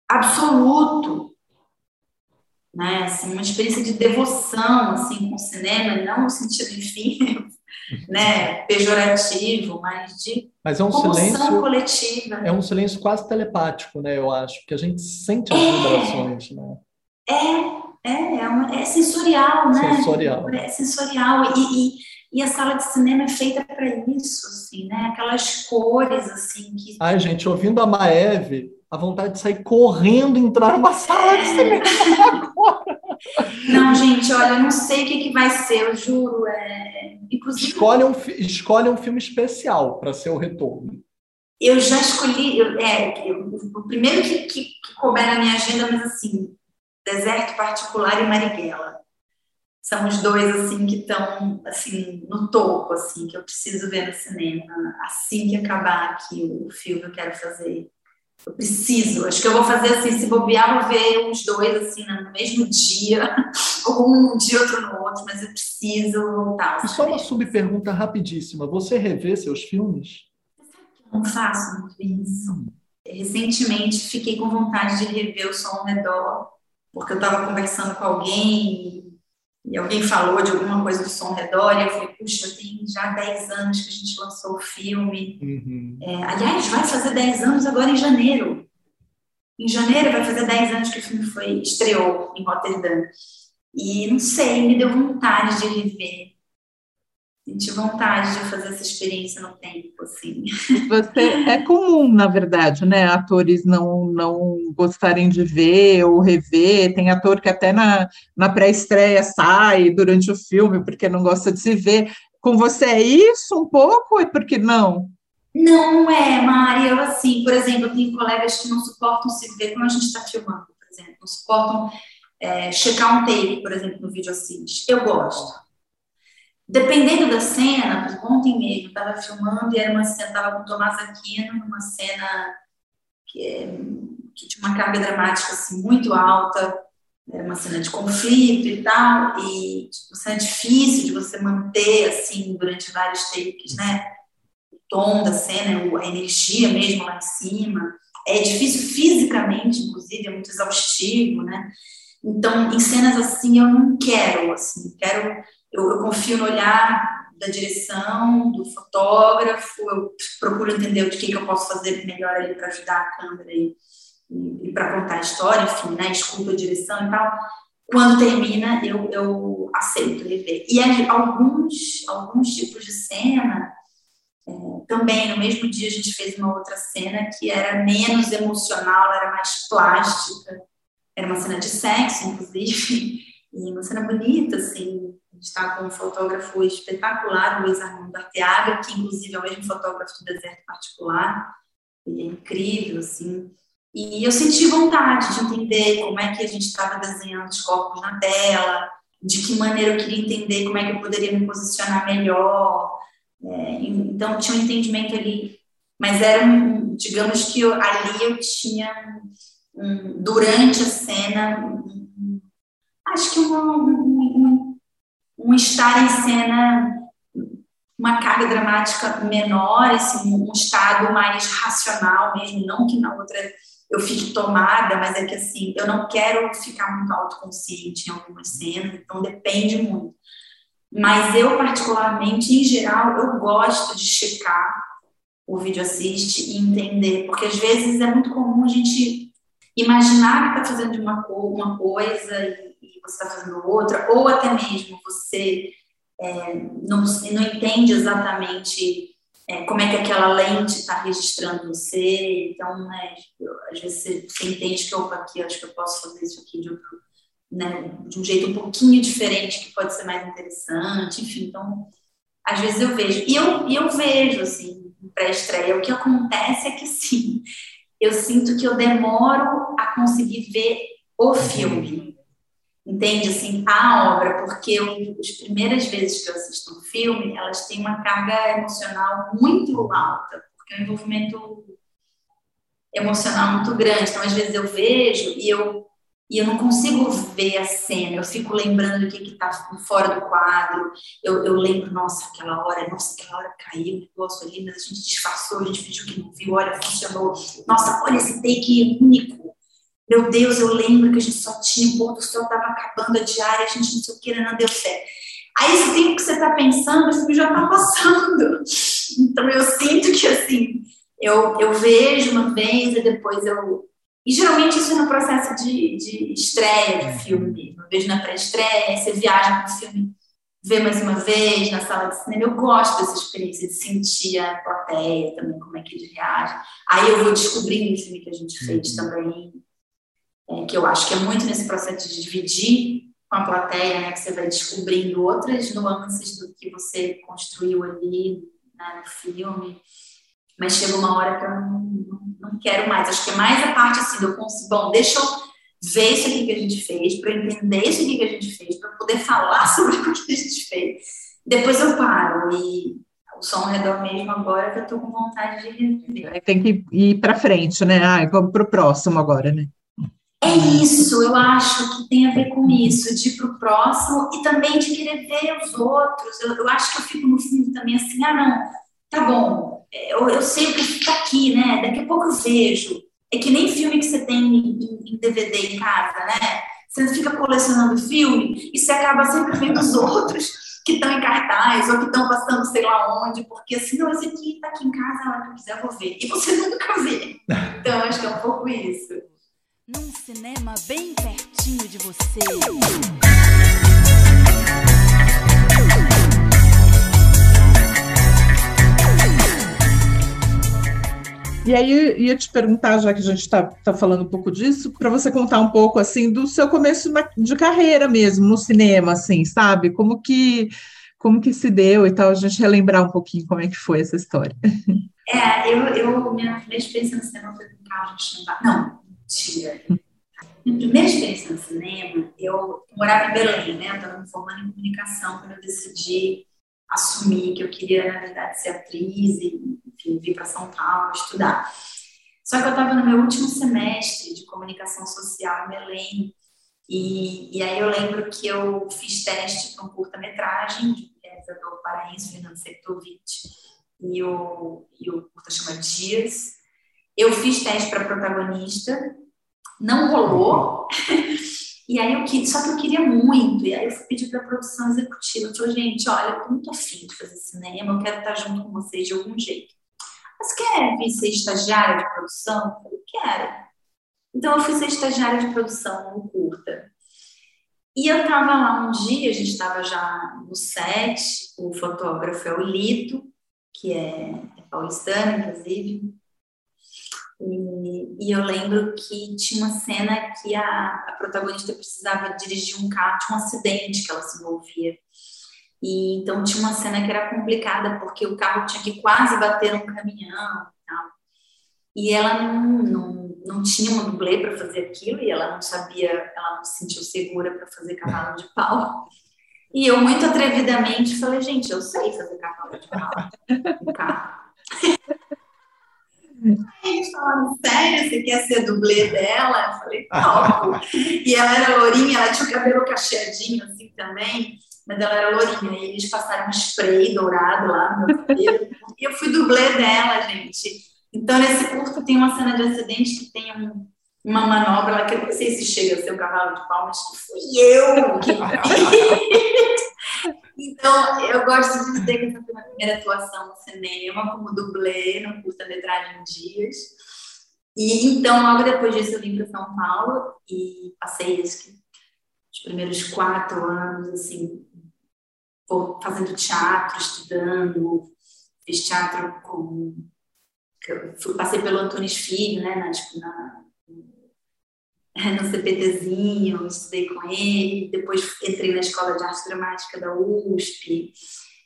absoluto, né, assim, uma experiência de devoção, assim, com o cinema, não no sentido, enfim, né, pejorativo, mas de mas é um silêncio coletiva. É um silêncio quase telepático, né? Eu acho que a gente sente as é, vibrações, né? É, é, é, uma, é sensorial, né? Sensorial. É sensorial e, e, e a sala de cinema é feita para isso, assim, né? Aquelas cores assim que. Ai, gente, ouvindo a Maeve, a vontade de sair correndo entrar numa sala de cinema agora. Não, gente, olha, eu não sei o que, que vai ser, eu juro. É... Inclusive... Escolhe, um, escolhe um filme especial para ser o retorno. Eu já escolhi, eu, é, eu, o primeiro que, que, que couber na minha agenda, mas assim, Deserto Particular e Marighella. São os dois, assim, que estão, assim, no topo, assim, que eu preciso ver no cinema. Assim que acabar aqui o filme, eu quero fazer Eu preciso, acho que eu vou fazer assim, se bobear, vou ver os dois assim no mesmo dia, ou um dia outro no outro, mas eu preciso voltar. E só uma subpergunta rapidíssima: você revê seus filmes? Eu não faço muito isso. Hum. Recentemente fiquei com vontade de rever o som ao redor, porque eu estava conversando com alguém e alguém falou de alguma coisa do som redor, e eu falei, puxa, tem já 10 anos que a gente lançou o filme. Uhum. É, aliás, vai fazer 10 anos agora em janeiro. Em janeiro vai fazer 10 anos que o filme foi, estreou em Rotterdam. E não sei, me deu vontade de rever senti vontade de fazer essa experiência no tempo, assim. Você, é comum, na verdade, né, atores não, não gostarem de ver ou rever, tem ator que até na, na pré-estreia sai durante o filme porque não gosta de se ver. Com você é isso um pouco, e por que não? Não é, Mari, eu assim, por exemplo, eu tenho colegas que não suportam se ver quando a gente está filmando, por exemplo, não suportam é, checar um take, por exemplo, no vídeo assist. Eu gosto Dependendo da cena, ontem mesmo estava filmando e era uma cena, estava com o Tomás Aquino numa cena que, é, que, tinha uma carga dramática assim, muito alta, era uma cena de conflito e tal, e uma cena difícil de você manter assim durante vários takes, né? O tom da cena, a energia mesmo lá em cima. É difícil fisicamente, inclusive, é muito exaustivo, né? Então, em cenas assim, eu não quero, assim, quero eu, eu confio no olhar da direção, do fotógrafo, eu procuro entender o que, que eu posso fazer melhor ali para ajudar a câmera e, e, e para contar a história, enfim, né, escuta a direção e tal. Quando termina, eu, eu aceito rever. E aí, alguns, alguns tipos de cena, é, também no mesmo dia a gente fez uma outra cena que era menos emocional, era mais plástica, era uma cena de sexo, inclusive, e uma cena bonita, assim, a gente está com um fotógrafo espetacular, o Luiz Armando Arteaga, que inclusive é o mesmo fotógrafo do Deserto Particular. Ele é incrível, assim. E eu senti vontade de entender como é que a gente estava desenhando os corpos na tela, de que maneira eu queria entender como é que eu poderia me posicionar melhor. É, então, tinha um entendimento ali. Mas era, um, digamos que eu, ali eu tinha, um, durante a cena, um, acho que um, um estar em cena, uma carga dramática menor, assim, um estado mais racional mesmo, não que na outra eu fique tomada, mas é que assim, eu não quero ficar muito autoconsciente em algumas cenas, então depende muito. Mas eu, particularmente, em geral, eu gosto de checar o vídeo assiste e entender, porque às vezes é muito comum a gente imaginar que está fazendo uma, uma coisa você está fazendo outra, ou até mesmo você é, não, não entende exatamente é, como é que aquela lente está registrando você, então, né, às vezes você, você, entende que, opa, aqui, acho que eu posso fazer isso aqui de, outro, né, de um jeito um pouquinho diferente, que pode ser mais interessante, enfim, então, às vezes eu vejo, e eu, e eu vejo, assim, pré-estreia, o que acontece é que, sim, eu sinto que eu demoro a conseguir ver o filme, entende assim a obra, porque eu, as primeiras vezes que eu assisto um filme, elas têm uma carga emocional muito alta, porque é um envolvimento emocional muito grande. Então, às vezes eu vejo e eu e eu não consigo ver a cena, eu fico lembrando do que está fora do quadro, eu, eu, lembro, nossa, aquela hora, nossa, aquela hora caiu o negócio ali, mas a gente disfarçou, a gente fingiu que não viu, olha, funcionou, nossa, olha esse take único, meu Deus, eu lembro que a gente só tinha, o pôr do sol estava acabando a diária, a gente não sei o que, não deu certo. Aí esse tempo que você está pensando, esse já está passando. Então eu sinto que assim, eu, eu vejo uma vez e depois eu. E geralmente isso é no processo de, de estreia de filme mesmo. Eu vejo na pré-estreia, você viaja para o filme, vê mais uma vez na sala de cinema. Eu gosto dessa experiência de sentir a plateia também, como é que ele reage. Aí eu vou descobrindo o filme que a gente fez uhum. também é, que eu acho que é muito nesse processo de dividir com a plateia, né, que você vai descobrindo outras nuances do que você construiu ali né, no filme. Mas chega uma hora que eu não, não, não quero mais. Acho que é mais a parte assim, do consigo, bom, deixa eu ver isso aqui que a gente fez, para entender isso aqui que a gente fez, para poder falar sobre o que a gente fez. Depois eu paro e o som ao redor mesmo agora que eu estou com vontade de rever. Tem que ir para frente, né? Ah, vamos para o próximo agora, né? É isso, eu acho que tem a ver com isso, de ir para o próximo e também de querer ver os outros. Eu, eu acho que eu fico no fundo também assim, ah, não, tá bom, é, eu, eu sei que está aqui, né? Daqui a pouco eu vejo. É que nem filme que você tem em, em DVD em casa, né? Você fica colecionando filme e você acaba sempre vendo os outros que estão em cartaz ou que estão passando sei lá onde, porque assim, não, esse aqui está aqui em casa, a hora que eu quiser eu vou ver. E você nunca vê. Então, acho que é um pouco isso. Num cinema bem pertinho de você. E aí ia te perguntar, já que a gente está tá falando um pouco disso, para você contar um pouco assim do seu começo de carreira mesmo no cinema, assim, sabe? Como que como que se deu e tal, a gente relembrar um pouquinho como é que foi essa história. É, eu, eu minha primeira experiência no cinema foi com Carlos Chambá. Não, mentira. Minha primeira experiência no cinema, eu morava em Belém, né? Eu estava me formando em comunicação quando eu decidi assumir que eu queria, na verdade, ser atriz e, enfim, vir para São Paulo estudar. Só que eu estava no meu último semestre de comunicação social em Belém, e, e aí eu lembro que eu fiz teste para um curta-metragem de realizador paraense, Fernando Sektovich, o, e o curta chama Dias. Eu fiz teste para protagonista, não rolou, E aí eu queria, só que eu queria muito, e aí eu pedi para a produção executiva, falei, gente, olha, eu tô muito afim de fazer cinema, eu quero estar junto com vocês de algum jeito. Mas quer vir ser estagiária de produção? Eu falei, quero. Então eu fui ser estagiária de produção no curta. E eu estava lá um dia, a gente estava já no set, o fotógrafo é o Lito, que é, é paulistano, inclusive, e, e, eu lembro que tinha uma cena que a, a, protagonista precisava dirigir um carro, tinha um acidente que ela se envolvia. E então tinha uma cena que era complicada, porque o carro tinha que quase bater num caminhão e tal. E ela não, não, não tinha uma dublê para fazer aquilo, e ela não sabia, ela não se sentiu segura para fazer cavalo de pau. E eu, muito atrevidamente, falei: gente, eu sei fazer cavalo de pau no carro. Eles falaram, sério, você quer ser dublê dela? Eu falei, não. e ela era lourinha, ela tinha o cabelo cacheadinho assim também, mas ela era lourinha. E eles passaram um spray dourado lá no meu cabelo. e eu fui dublê dela, gente. Então, nesse curto tem uma cena de acidente que tem um, uma manobra lá que eu não sei se chega a ser o cavalo de palmas, que fui eu que Então, eu gosto de dizer que essa foi a primeira atuação no cinema, como dublê no curta-metragem Dias. E então, logo depois disso, eu vim para São Paulo e passei os primeiros quatro anos, assim, fazendo teatro, estudando, fiz teatro com. Passei pelo Antônio Filho, né, na, tipo, na no CPTzinho, estudei com ele, depois entrei na Escola de Arte Dramática da USP,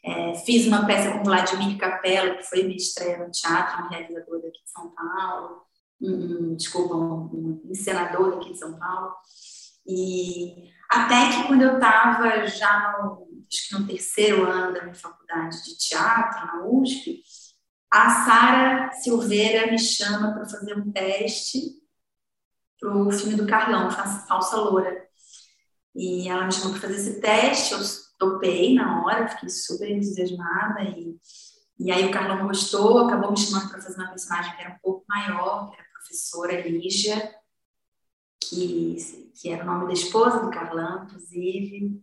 é, fiz uma peça com Vladimir Capella, que foi minha estreia no teatro, um realizador daqui de São Paulo, um, desculpa, um, um encenador daqui de São Paulo, e até que quando eu estava já no, acho que no terceiro ano da minha faculdade de teatro, na USP, a Sara Silveira me chama para fazer um teste para o filme do Carlão, Falsa Loura. E ela me chamou para fazer esse teste, eu topei na hora, fiquei super entusiasmada. E, e aí o Carlão gostou, acabou me chamando para fazer uma personagem que era um pouco maior, que era a professora Lígia, que, que era o nome da esposa do Carlão, inclusive.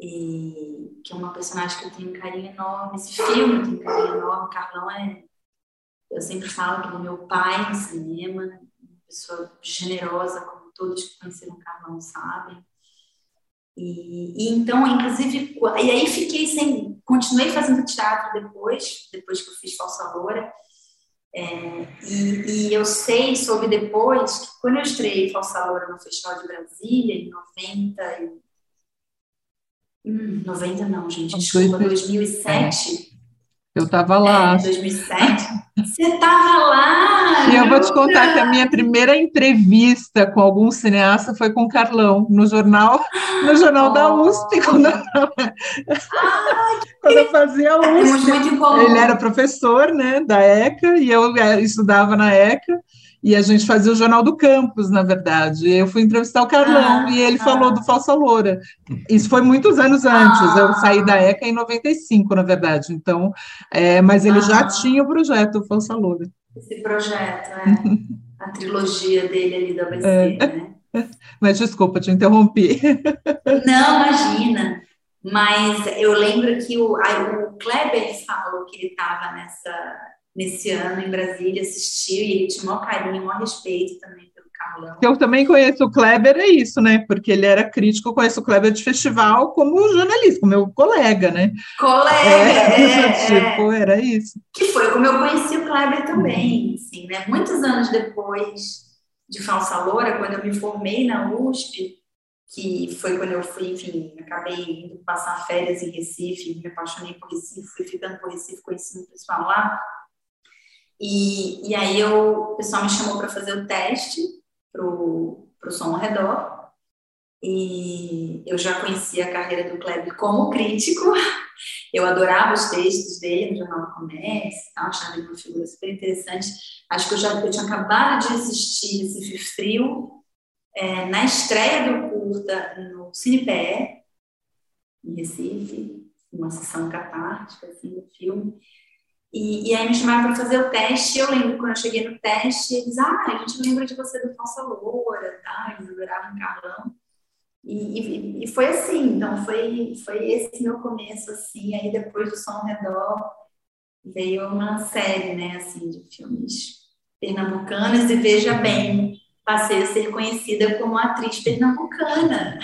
E que é uma personagem que eu tenho um carinho enorme. Esse filme eu tenho um carinho enorme. O Carlão é. Eu sempre falo que é o meu pai no cinema, pessoa generosa, como todos que conheceram Carlão sabem. E, e, então, inclusive, e aí fiquei sem, continuei fazendo teatro depois, depois que eu fiz Falsa Loura. É, e, e, eu sei, soube depois, que quando eu estreiei Falsa Loura no Festival de Brasília, em 90, e, hum, 90 não, gente, desculpa, 2007, eu estava lá. É, 2007? Você estava lá! E eu vou te contar que a minha primeira entrevista com algum cineasta foi com o Carlão, no jornal, no jornal oh. da USP. Quando... Ah, que quando eu fazia USP. Ele era professor né, da ECA e eu é, estudava na ECA. E a gente fazia o Jornal do Campus, na verdade. Eu fui entrevistar o Carlão ah, e ele ah. falou do Falsa Loura. Isso foi muitos anos antes. Ah, eu saí da ECA em 95, na verdade. Então, é, mas ele já tinha o projeto Falsa Loura. Esse projeto, é. a trilogia dele ali da ABC, é. né? Mas desculpa, te interrompi. Não, imagina. Mas eu lembro que o, o Kleber falou que ele estava nessa nesse ano em Brasília, assistiu e ele tinha o maior carinho, o maior respeito também pelo Carlão. Eu também conheço o Kleber, é isso, né? Porque ele era crítico, eu conheço o Kleber de festival como jornalista, como meu colega, né? Colega, é, é, tipo, é. era isso. Que foi como eu conheci o Kleber também, assim, né? Muitos anos depois de Falsa Loura, quando eu me formei na USP, que foi quando eu fui, enfim, acabei indo passar férias em Recife, me apaixonei por Recife, fui ficando por Recife, conheci o pessoal lá, e, e aí eu, o pessoal me chamou para fazer o teste para o som ao redor. E eu já conhecia a carreira do Kleber como crítico. Eu adorava os textos dele no Jornal do Comércio, tal, achava ele uma figura super interessante. Acho que eu já eu tinha acabado de assistir esse Frio é, na estreia do curta no CinePE, em Recife, uma sessão catártica assim, do filme. E, e aí me chamaram para fazer o teste. Eu lembro quando eu cheguei no teste, eles, ah, a gente lembra de você do Falsa Loura, tá? Eles adoravam Carlão. E, e, e, foi assim, então foi, foi esse meu começo, assim. Aí depois do Som ao Redor veio uma série, né, assim, de filmes pernambucanos. E veja bem, passei a ser conhecida como atriz pernambucana.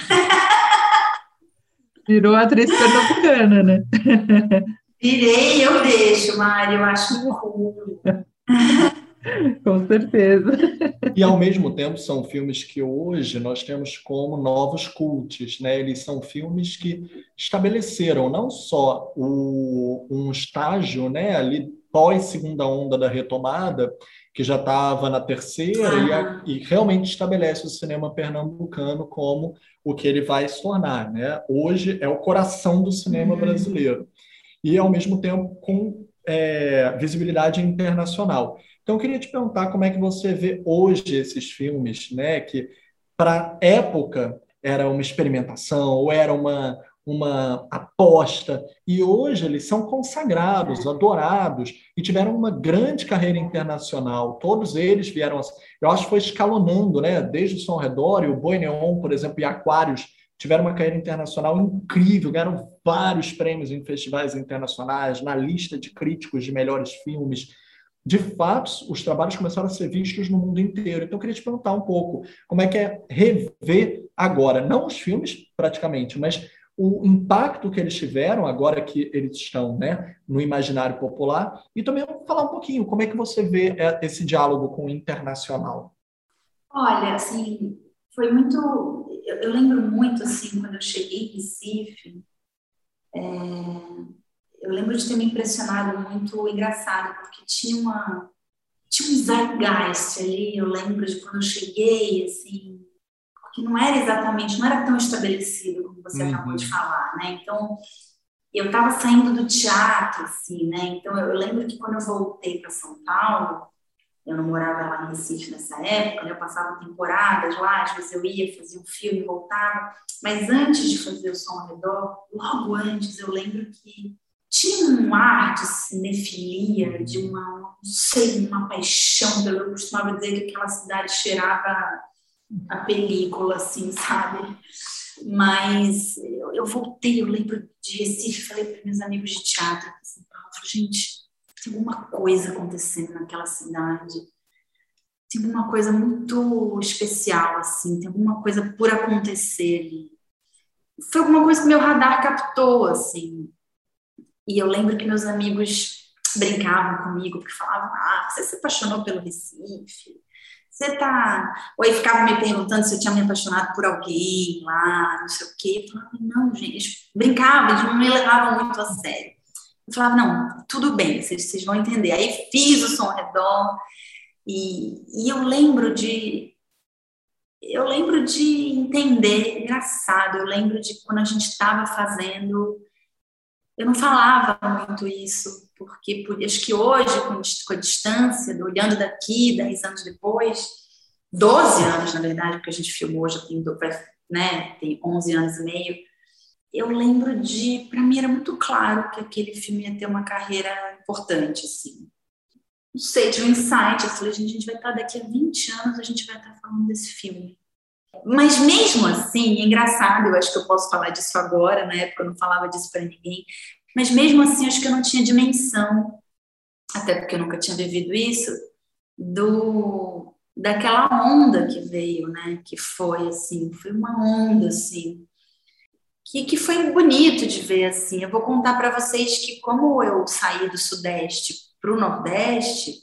Virou atriz pernambucana, né? Virei, eu deixo, Mari, eu acho cool. Com certeza. E ao mesmo tempo são filmes que hoje nós temos como novos cultos, né? Eles são filmes que estabeleceram não só o, um estágio, né, ali pós segunda onda da retomada, que já estava na terceira e, a, e, realmente estabelece o cinema pernambucano como o que ele vai se tornar, né? Hoje é o coração do cinema uhum. brasileiro e, ao mesmo tempo, com é, visibilidade internacional. Então, eu queria te perguntar como é que você vê hoje esses filmes, né, que para época era uma experimentação ou era uma, uma aposta, e hoje eles são consagrados, adorados, e tiveram uma grande carreira internacional. Todos eles vieram, eu acho que foi escalonando, né? Desde o Som Redor e o Boi Neon, por exemplo, e Aquários, tiveram uma carreira internacional incrível, ganharam vários prêmios em festivais internacionais, na lista de críticos de melhores filmes. De fato, os trabalhos começaram a ser vistos no mundo inteiro. Então, eu queria te perguntar um pouco como é que é rever agora, não os filmes praticamente, mas o impacto que eles tiveram agora que eles estão né, no imaginário popular e também falar um pouquinho como é que você vê é, esse diálogo com o internacional. Olha, assim, foi muito. Eu, eu, lembro muito, assim, quando eu cheguei em Recife, é, eu lembro de ter me impressionado muito engraçado, porque tinha uma. Tinha um zeitgeist ali, eu lembro de quando eu cheguei, assim, que não era exatamente, não era tão estabelecido como você uhum. acabou de falar, né? Então, eu estava saindo do teatro, assim, né? Então, eu lembro que quando eu voltei para São Paulo, eu não morava lá em Recife nessa época, né? eu passava temporadas lá, às vezes eu ia, fazia um filme, voltava. Mas antes de fazer o som ao redor, logo antes, eu lembro que tinha um ar de cinefilia, de uma, não sei, uma paixão. Eu costumava dizer que aquela cidade cheirava a película, assim, sabe? Mas eu, eu voltei, eu lembro de Recife, falei para meus amigos de teatro, assim, gente, tem alguma coisa acontecendo naquela cidade. Tem alguma coisa muito especial, assim, tem alguma coisa por acontecer ali. Foi alguma coisa que meu radar captou, assim. E eu lembro que meus amigos brincavam comigo, porque falavam: Ah, você se apaixonou pelo Recife? Você tá. Ou aí ficavam me perguntando se eu tinha me apaixonado por alguém lá, não sei o quê. Eu falava: Não, gente, eles brincavam, eles não me levavam muito a sério. Eu falava, não, tudo bem, vocês, vocês vão entender. Aí fiz o som ao redor e, e eu lembro de eu lembro de entender, engraçado, eu lembro de quando a gente estava fazendo eu não falava muito isso, porque por, acho que hoje, com, com a distância, olhando daqui, 10 anos depois, 12 anos, na verdade, porque a gente filmou, já tem, né, tem 11 anos e meio, eu lembro de, para mim era muito claro que aquele filme ia ter uma carreira importante, assim. Não sei, de um insight, eu falei, gente, a gente vai estar daqui a 20 anos, a gente vai estar falando desse filme. Mas mesmo assim, é engraçado, eu acho que eu posso falar disso agora, na época eu não falava disso para ninguém, mas mesmo assim, acho que eu não tinha dimensão, até porque eu nunca tinha vivido isso, do daquela onda que veio, né? Que foi assim, foi uma onda assim, que, que foi bonito de ver assim. Eu vou contar para vocês que como eu saí do Sudeste para o Nordeste,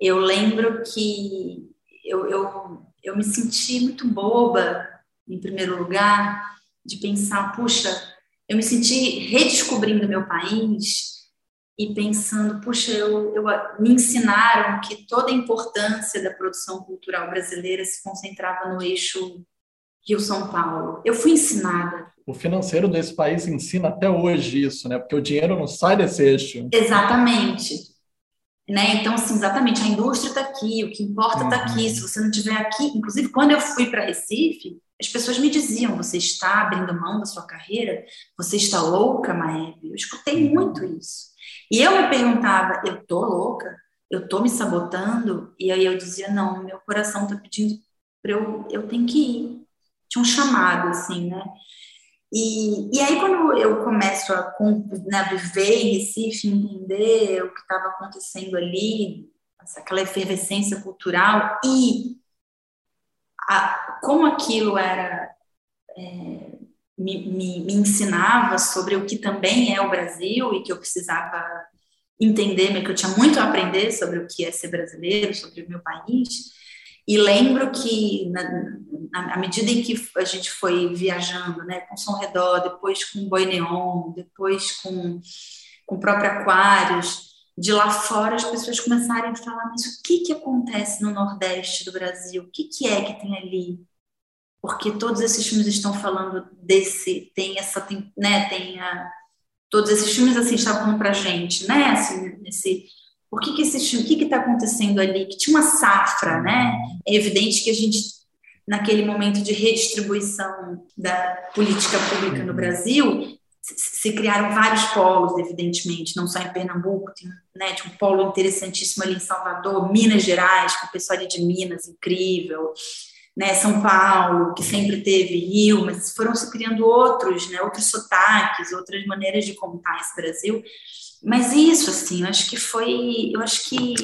eu lembro que eu, eu, eu me senti muito boba, em primeiro lugar, de pensar, puxa, eu me senti redescobrindo meu país e pensando, puxa, eu, eu, me ensinaram que toda a importância da produção cultural brasileira se concentrava no eixo Rio-São Paulo. Eu fui ensinada. O financeiro desse país ensina até hoje isso, né? Porque o dinheiro não sai desse eixo. Exatamente. Né? Então, assim, exatamente, a indústria está aqui, o que importa está aqui. Uhum. Se você não estiver aqui, inclusive quando eu fui para Recife, as pessoas me diziam: você está abrindo mão da sua carreira? Você está louca, Maebe? Eu escutei uhum. muito isso. E eu me perguntava: eu tô louca? Eu tô me sabotando? E aí eu dizia: não, meu coração está pedindo para eu, eu tenho que ir. Tinha um chamado, assim, né? E, e aí, quando eu começo a né, viver em Recife, entender o que estava acontecendo ali, aquela efervescência cultural e a, como aquilo era é, me, me, me, ensinava sobre o que também é o Brasil e que eu precisava entender, que eu tinha muito a aprender sobre o que é ser brasileiro, sobre o meu país. E lembro que, à medida em que a gente foi viajando, né, com Som Redor, depois com Boi Neon, depois com, com o próprio Aquários, de lá fora as pessoas começarem a falar, mas o que, que acontece no Nordeste do Brasil? O que, que é que tem ali? Porque todos esses filmes estão falando desse, tem essa, tem, né, tem a, todos esses filmes assim estavam para gente, né, assim, nesse por que, que esse o que está acontecendo ali? Que tinha uma safra, né? É evidente que a gente, naquele momento de redistribuição da política pública no Brasil, se criaram vários polos, evidentemente, não só em Pernambuco, tem, né, um polo interessantíssimo ali em Salvador, Minas Gerais, com o pessoal ali de Minas, incrível, né, São Paulo, que sempre teve Rio, mas foram se criando outros, né, outros sotaques, outras maneiras de contar esse Brasil, mas isso, assim, eu acho que foi. Eu acho que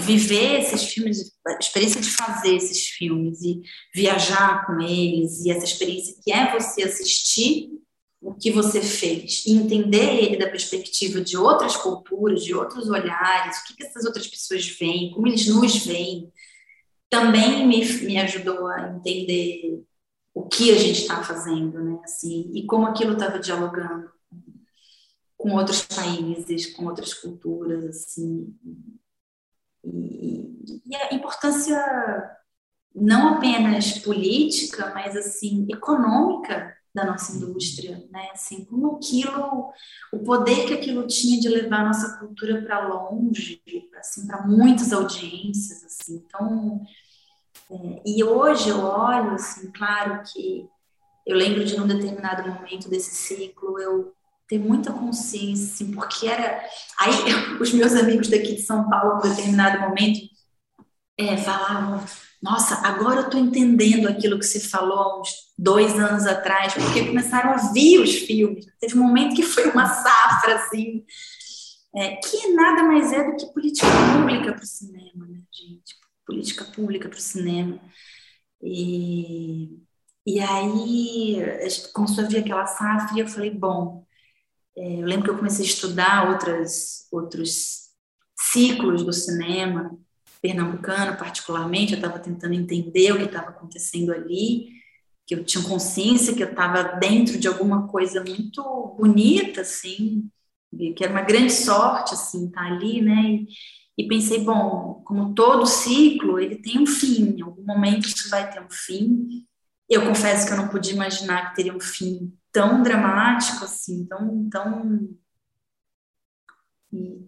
viver esses filmes, a experiência de fazer esses filmes e viajar com eles, e essa experiência que é você assistir o que você fez e entender ele da perspectiva de outras culturas, de outros olhares, o que, que essas outras pessoas veem, como eles nos veem, também me, me ajudou a entender o que a gente está fazendo, né? Assim, e como aquilo estava dialogando com outros países, com outras culturas, assim. E, e a importância não apenas política, mas assim econômica da nossa indústria, né? Assim, como aquilo, o poder que aquilo tinha de levar a nossa cultura para longe, assim, para muitas audiências, assim. Então, é, e hoje eu olho, assim, claro que eu lembro de um determinado momento desse ciclo, eu ter muita consciência, assim, porque era. Aí, os meus amigos daqui de São Paulo, em determinado momento, é, falavam: Nossa, agora eu estou entendendo aquilo que você falou há uns dois anos atrás, porque começaram a vir os filmes. Teve um momento que foi uma safra, assim, é, que nada mais é do que política pública para o cinema, né, gente? Política pública para o cinema. E, e aí começou a vir aquela safra eu falei: Bom eu lembro que eu comecei a estudar outras, outros ciclos do cinema pernambucano, particularmente. Eu estava tentando entender o que estava acontecendo ali, que eu tinha consciência que eu estava dentro de alguma coisa muito bonita, assim, que era uma grande sorte, assim, estar tá ali, né? E, e pensei, bom, como todo ciclo, ele tem um fim, em algum momento isso vai ter um fim. Eu confesso que eu não podia imaginar que teria um fim tão dramático, assim, tão, tão,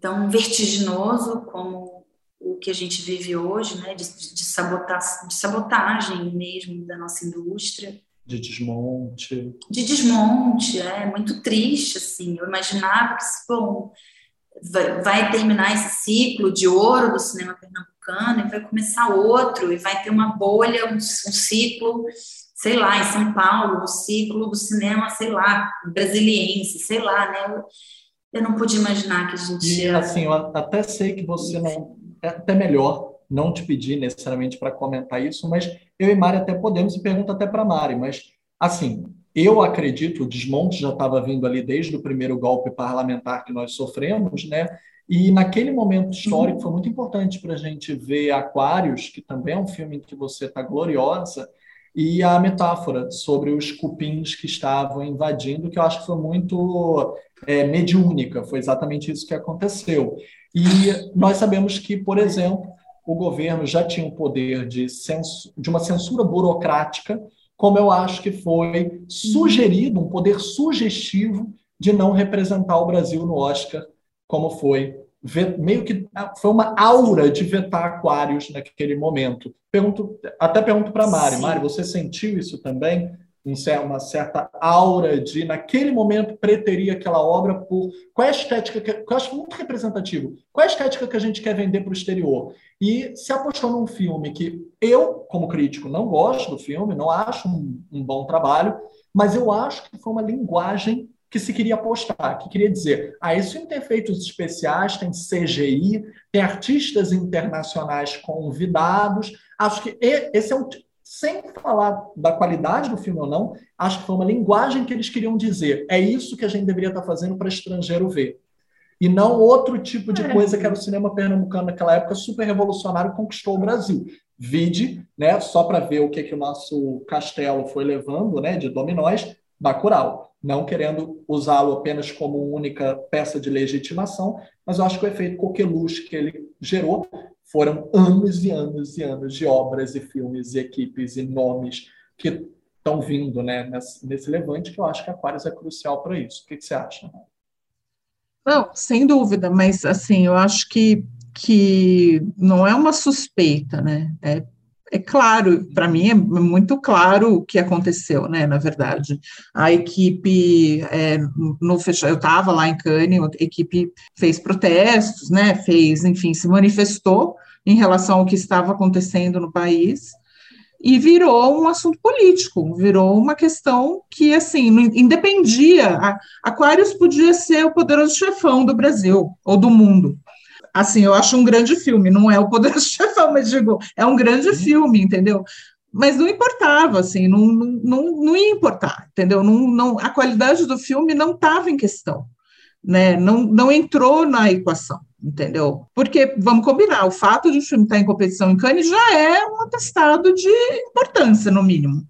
tão vertiginoso como o que a gente vive hoje, né, de, de, sabotar, de sabotagem mesmo da nossa indústria. De desmonte. De desmonte, é muito triste, assim. Eu imaginava que, bom, vai, vai terminar esse ciclo de ouro do cinema pernambucano e vai começar outro, e vai ter uma bolha, um, um ciclo sei lá, em São Paulo, o ciclo do cinema, sei lá, brasiliense, sei lá, né? Eu, eu não pude imaginar que a gente. E assim, eu até sei que você não. É até melhor não te pedir necessariamente para comentar isso, mas eu e Mari até podemos, e pergunta até para Mari, mas assim, eu acredito, o desmonte já estava vindo ali desde o primeiro golpe parlamentar que nós sofremos, né? E naquele momento histórico uhum. foi muito importante para a gente ver Aquários, que também é um filme em que você está gloriosa, e a metáfora sobre os cupins que estavam invadindo, que eu acho que foi muito é, mediúnica, foi exatamente isso que aconteceu. E nós sabemos que, por exemplo, o governo já tinha o poder de, de uma censura burocrática, como eu acho que foi sugerido, um poder sugestivo de não representar o Brasil no Oscar, como foi meio que ah, foi uma aura de vetar aquários naquele momento. Pergunto, até pergunto para Mari, Sim. Mari, você sentiu isso também? Uma certa aura de, naquele momento, preteria aquela obra por qual é a estética, que, eu acho muito representativo, qual é a estética que a gente quer vender para o exterior? E se apostou num filme que eu, como crítico, não gosto do filme, não acho um, um bom trabalho, mas eu acho que foi uma linguagem que se queria apostar, que queria dizer, ah, isso tem efeitos especiais, tem CGI, tem artistas internacionais convidados. Acho que esse é um sem falar da qualidade do filme ou não, acho que foi uma linguagem que eles queriam dizer. É isso que a gente deveria estar fazendo para estrangeiro ver. E não outro tipo de é. coisa que era o cinema pernambucano naquela época, super revolucionário, conquistou o Brasil. Vide, né, só para ver o que, que o nosso castelo foi levando, né, de dominóis, Bacurau não querendo usá-lo apenas como única peça de legitimação, mas eu acho que o efeito coqueluche que ele gerou foram anos e anos e anos de obras e filmes e equipes e nomes que estão vindo né, nesse, nesse levante, que eu acho que Aquarius é crucial para isso. O que, que você acha? Não, sem dúvida, mas assim, eu acho que, que não é uma suspeita, né? É é claro, para mim é muito claro o que aconteceu, né? Na verdade, a equipe é, no fechar, eu estava lá em Cannes, a equipe fez protestos, né? Fez, enfim, se manifestou em relação ao que estava acontecendo no país e virou um assunto político, virou uma questão que, assim, independia. Aquários podia ser o poderoso chefão do Brasil ou do mundo assim, eu acho um grande filme, não é o Poderoso Chefão, mas digo, é um grande filme, entendeu? Mas não importava, assim, não, não, não ia importar, entendeu? Não, não, a qualidade do filme não estava em questão, né? Não, não entrou na equação, entendeu? Porque, vamos combinar, o fato de o filme estar em competição em Cannes já é um atestado de importância, no mínimo,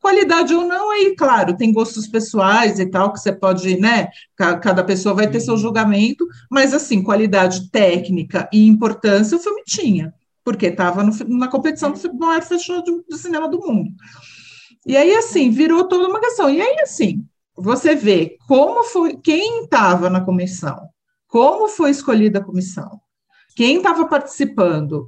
Qualidade ou não, aí, claro, tem gostos pessoais e tal, que você pode, né? Cada pessoa vai ter seu uhum. julgamento, mas, assim, qualidade técnica e importância o filme tinha, porque estava na competição do maior festival do, do cinema do mundo. E aí, assim, virou toda uma questão. E aí, assim, você vê como foi, quem estava na comissão, como foi escolhida a comissão, quem estava participando.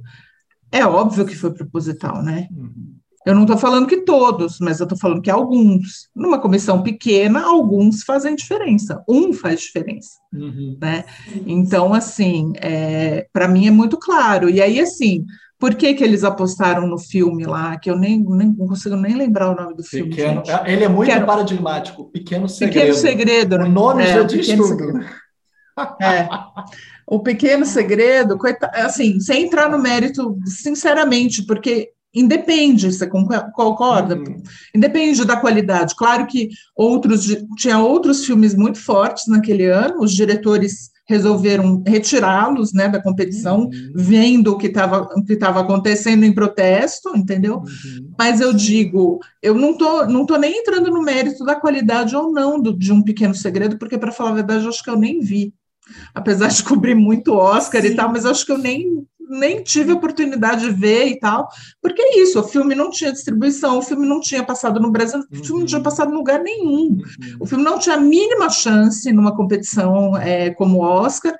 É óbvio que foi proposital, né? Uhum. Eu não estou falando que todos, mas eu estou falando que alguns. Numa comissão pequena, alguns fazem diferença. Um faz diferença. Uhum. Né? Então, assim, é, para mim é muito claro. E aí, assim, por que, que eles apostaram no filme lá, que eu nem, nem não consigo nem lembrar o nome do filme. Pequeno, ele é muito Pequeno, paradigmático. Pequeno Segredo. Pequeno Segredo. Né? O nome é, já diz tudo. É. O Pequeno Segredo, assim, sem entrar no mérito, sinceramente, porque Independe, você concorda? Uhum. Independe da qualidade. Claro que outros tinha outros filmes muito fortes naquele ano, os diretores resolveram retirá-los né, da competição, uhum. vendo o que estava que acontecendo em protesto, entendeu? Uhum. Mas eu digo, eu não tô, não tô nem entrando no mérito da qualidade ou não do, de um pequeno segredo, porque, para falar a verdade, eu acho que eu nem vi. Apesar de cobrir muito Oscar Sim. e tal, mas acho que eu nem nem tive oportunidade de ver e tal, porque é isso, o filme não tinha distribuição, o filme não tinha passado no Brasil, o filme não tinha uhum. passado em lugar nenhum, uhum. o filme não tinha a mínima chance numa competição é, como o Oscar,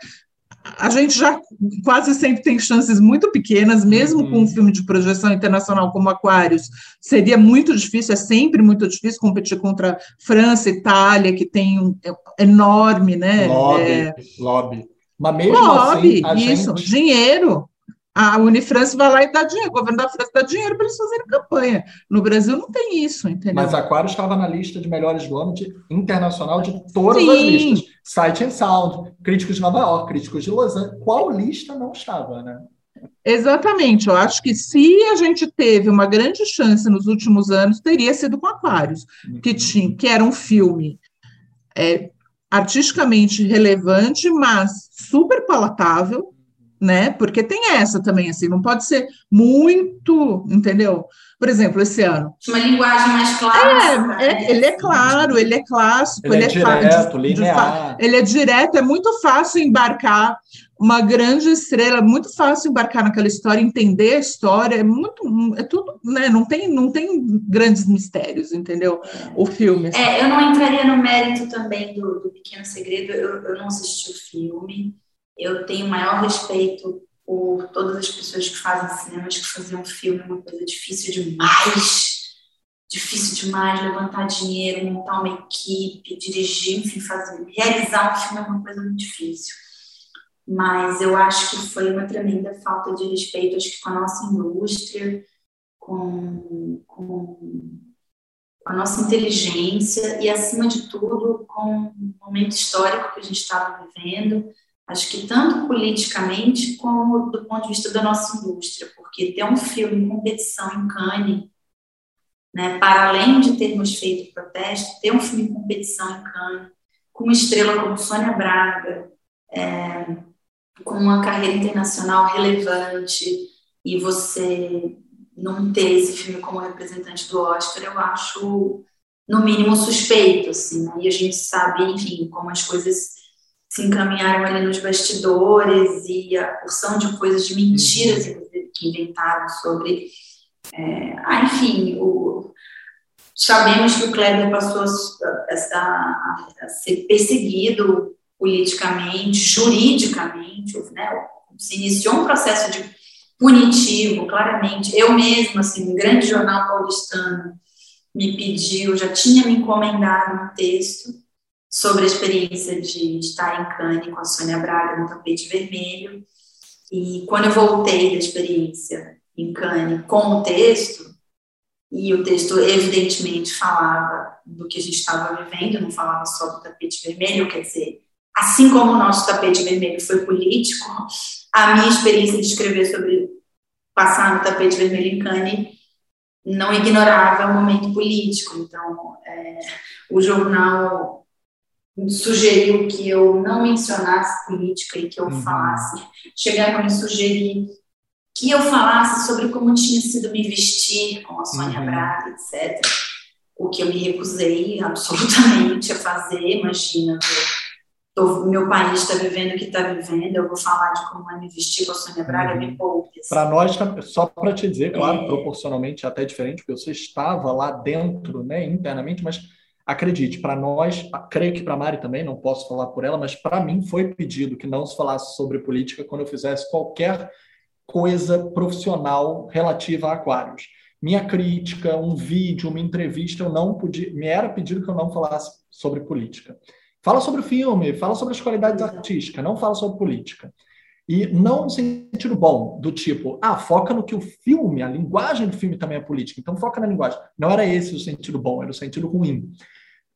a gente já quase sempre tem chances muito pequenas, mesmo uhum. com um filme de projeção internacional como Aquários, seria muito difícil, é sempre muito difícil competir contra França, Itália, que tem um é, enorme, né? Lobby, é... lobby. Mas mesmo lobby, assim, isso, gente... dinheiro a Unifrance vai lá e dá dinheiro, o governo da França dá dinheiro para eles fazerem campanha. No Brasil não tem isso, entendeu? Mas Aquário estava na lista de melhores do ano de, internacional de todas Sim. as listas. Sight and Sound, críticos de Nova York, críticos de Los Angeles. Qual lista não estava, né? Exatamente, eu acho que se a gente teve uma grande chance nos últimos anos, teria sido com Aquários, uhum. que, tinha, que era um filme é, artisticamente relevante, mas super palatável, né? Porque tem essa também, assim, não pode ser muito, entendeu? Por exemplo, esse ano. Uma linguagem mais clara. É, é, ele é claro, ele é clássico, ele, ele é, é direto, de. De, ele é direto, é muito fácil embarcar uma grande estrela, muito fácil embarcar naquela história, entender a história, é muito, é tudo, né? Não tem, não tem grandes mistérios, entendeu? O filme. Assim. É, eu não entraria no mérito também do, do Pequeno Segredo, eu, eu não assisti o filme. Eu tenho maior respeito por todas as pessoas que fazem cinema, que fazer um filme é uma coisa difícil demais. Difícil demais levantar dinheiro, montar uma equipe, dirigir, enfim, fazer, realizar um filme é uma coisa muito difícil. Mas eu acho que foi uma tremenda falta de respeito, acho que com a nossa indústria, com, com a nossa inteligência e, acima de tudo, com o momento histórico que a gente estava vivendo Acho que tanto politicamente como do ponto de vista da nossa indústria, porque ter um filme em competição em Cannes, né, para além de termos feito protesto, ter um filme em competição em Cannes, com uma estrela como Sônia Braga, é, com uma carreira internacional relevante, e você não ter esse filme como representante do Oscar, eu acho, no mínimo, suspeito, assim, né? E a gente sabe, enfim, como as coisas se encaminharam ali nos bastidores e a porção de coisas, de mentiras que inventaram sobre. É, ah, enfim, o, sabemos que o Kleber passou a, a, a, ser perseguido politicamente, juridicamente, né? se iniciou um processo de punitivo, claramente. Eu mesma, assim, um grande jornal paulistano me pediu, já tinha me encomendado um texto sobre a experiência de estar em Cannes com a Sônia Braga no tapete vermelho. E quando eu voltei da experiência em Cannes com o texto, e o texto evidentemente falava do que a gente estava vivendo, não falava só do tapete vermelho, quer dizer, assim como o nosso tapete vermelho foi político, a minha experiência de escrever sobre passar no tapete vermelho em Cannes não ignorava o momento político. Então, é, o jornal sugeriu que eu não mencionasse política e que eu uhum. falasse, chegaram a me sugerir que eu falasse sobre como tinha sido me vestir com a Sônia uhum. Braga, etc. O que eu me recusei absolutamente a fazer, imagina, tô, meu país está vivendo o que está vivendo, eu vou falar de como é me vestir com a Sônia Braga, uhum. me poupe. Assim. Para nós, tá, só para te dizer, claro, é... proporcionalmente até diferente, porque você estava lá dentro, né, internamente, mas Acredite, para nós, creio que para a Mari também, não posso falar por ela, mas para mim foi pedido que não se falasse sobre política quando eu fizesse qualquer coisa profissional relativa a aquários. Minha crítica, um vídeo, uma entrevista, eu não podia, me era pedido que eu não falasse sobre política. Fala sobre o filme, fala sobre as qualidades artísticas, não fala sobre política. E não no sentido bom, do tipo, ah, foca no que o filme, a linguagem do filme também é política, então foca na linguagem. Não era esse o sentido bom, era o sentido ruim.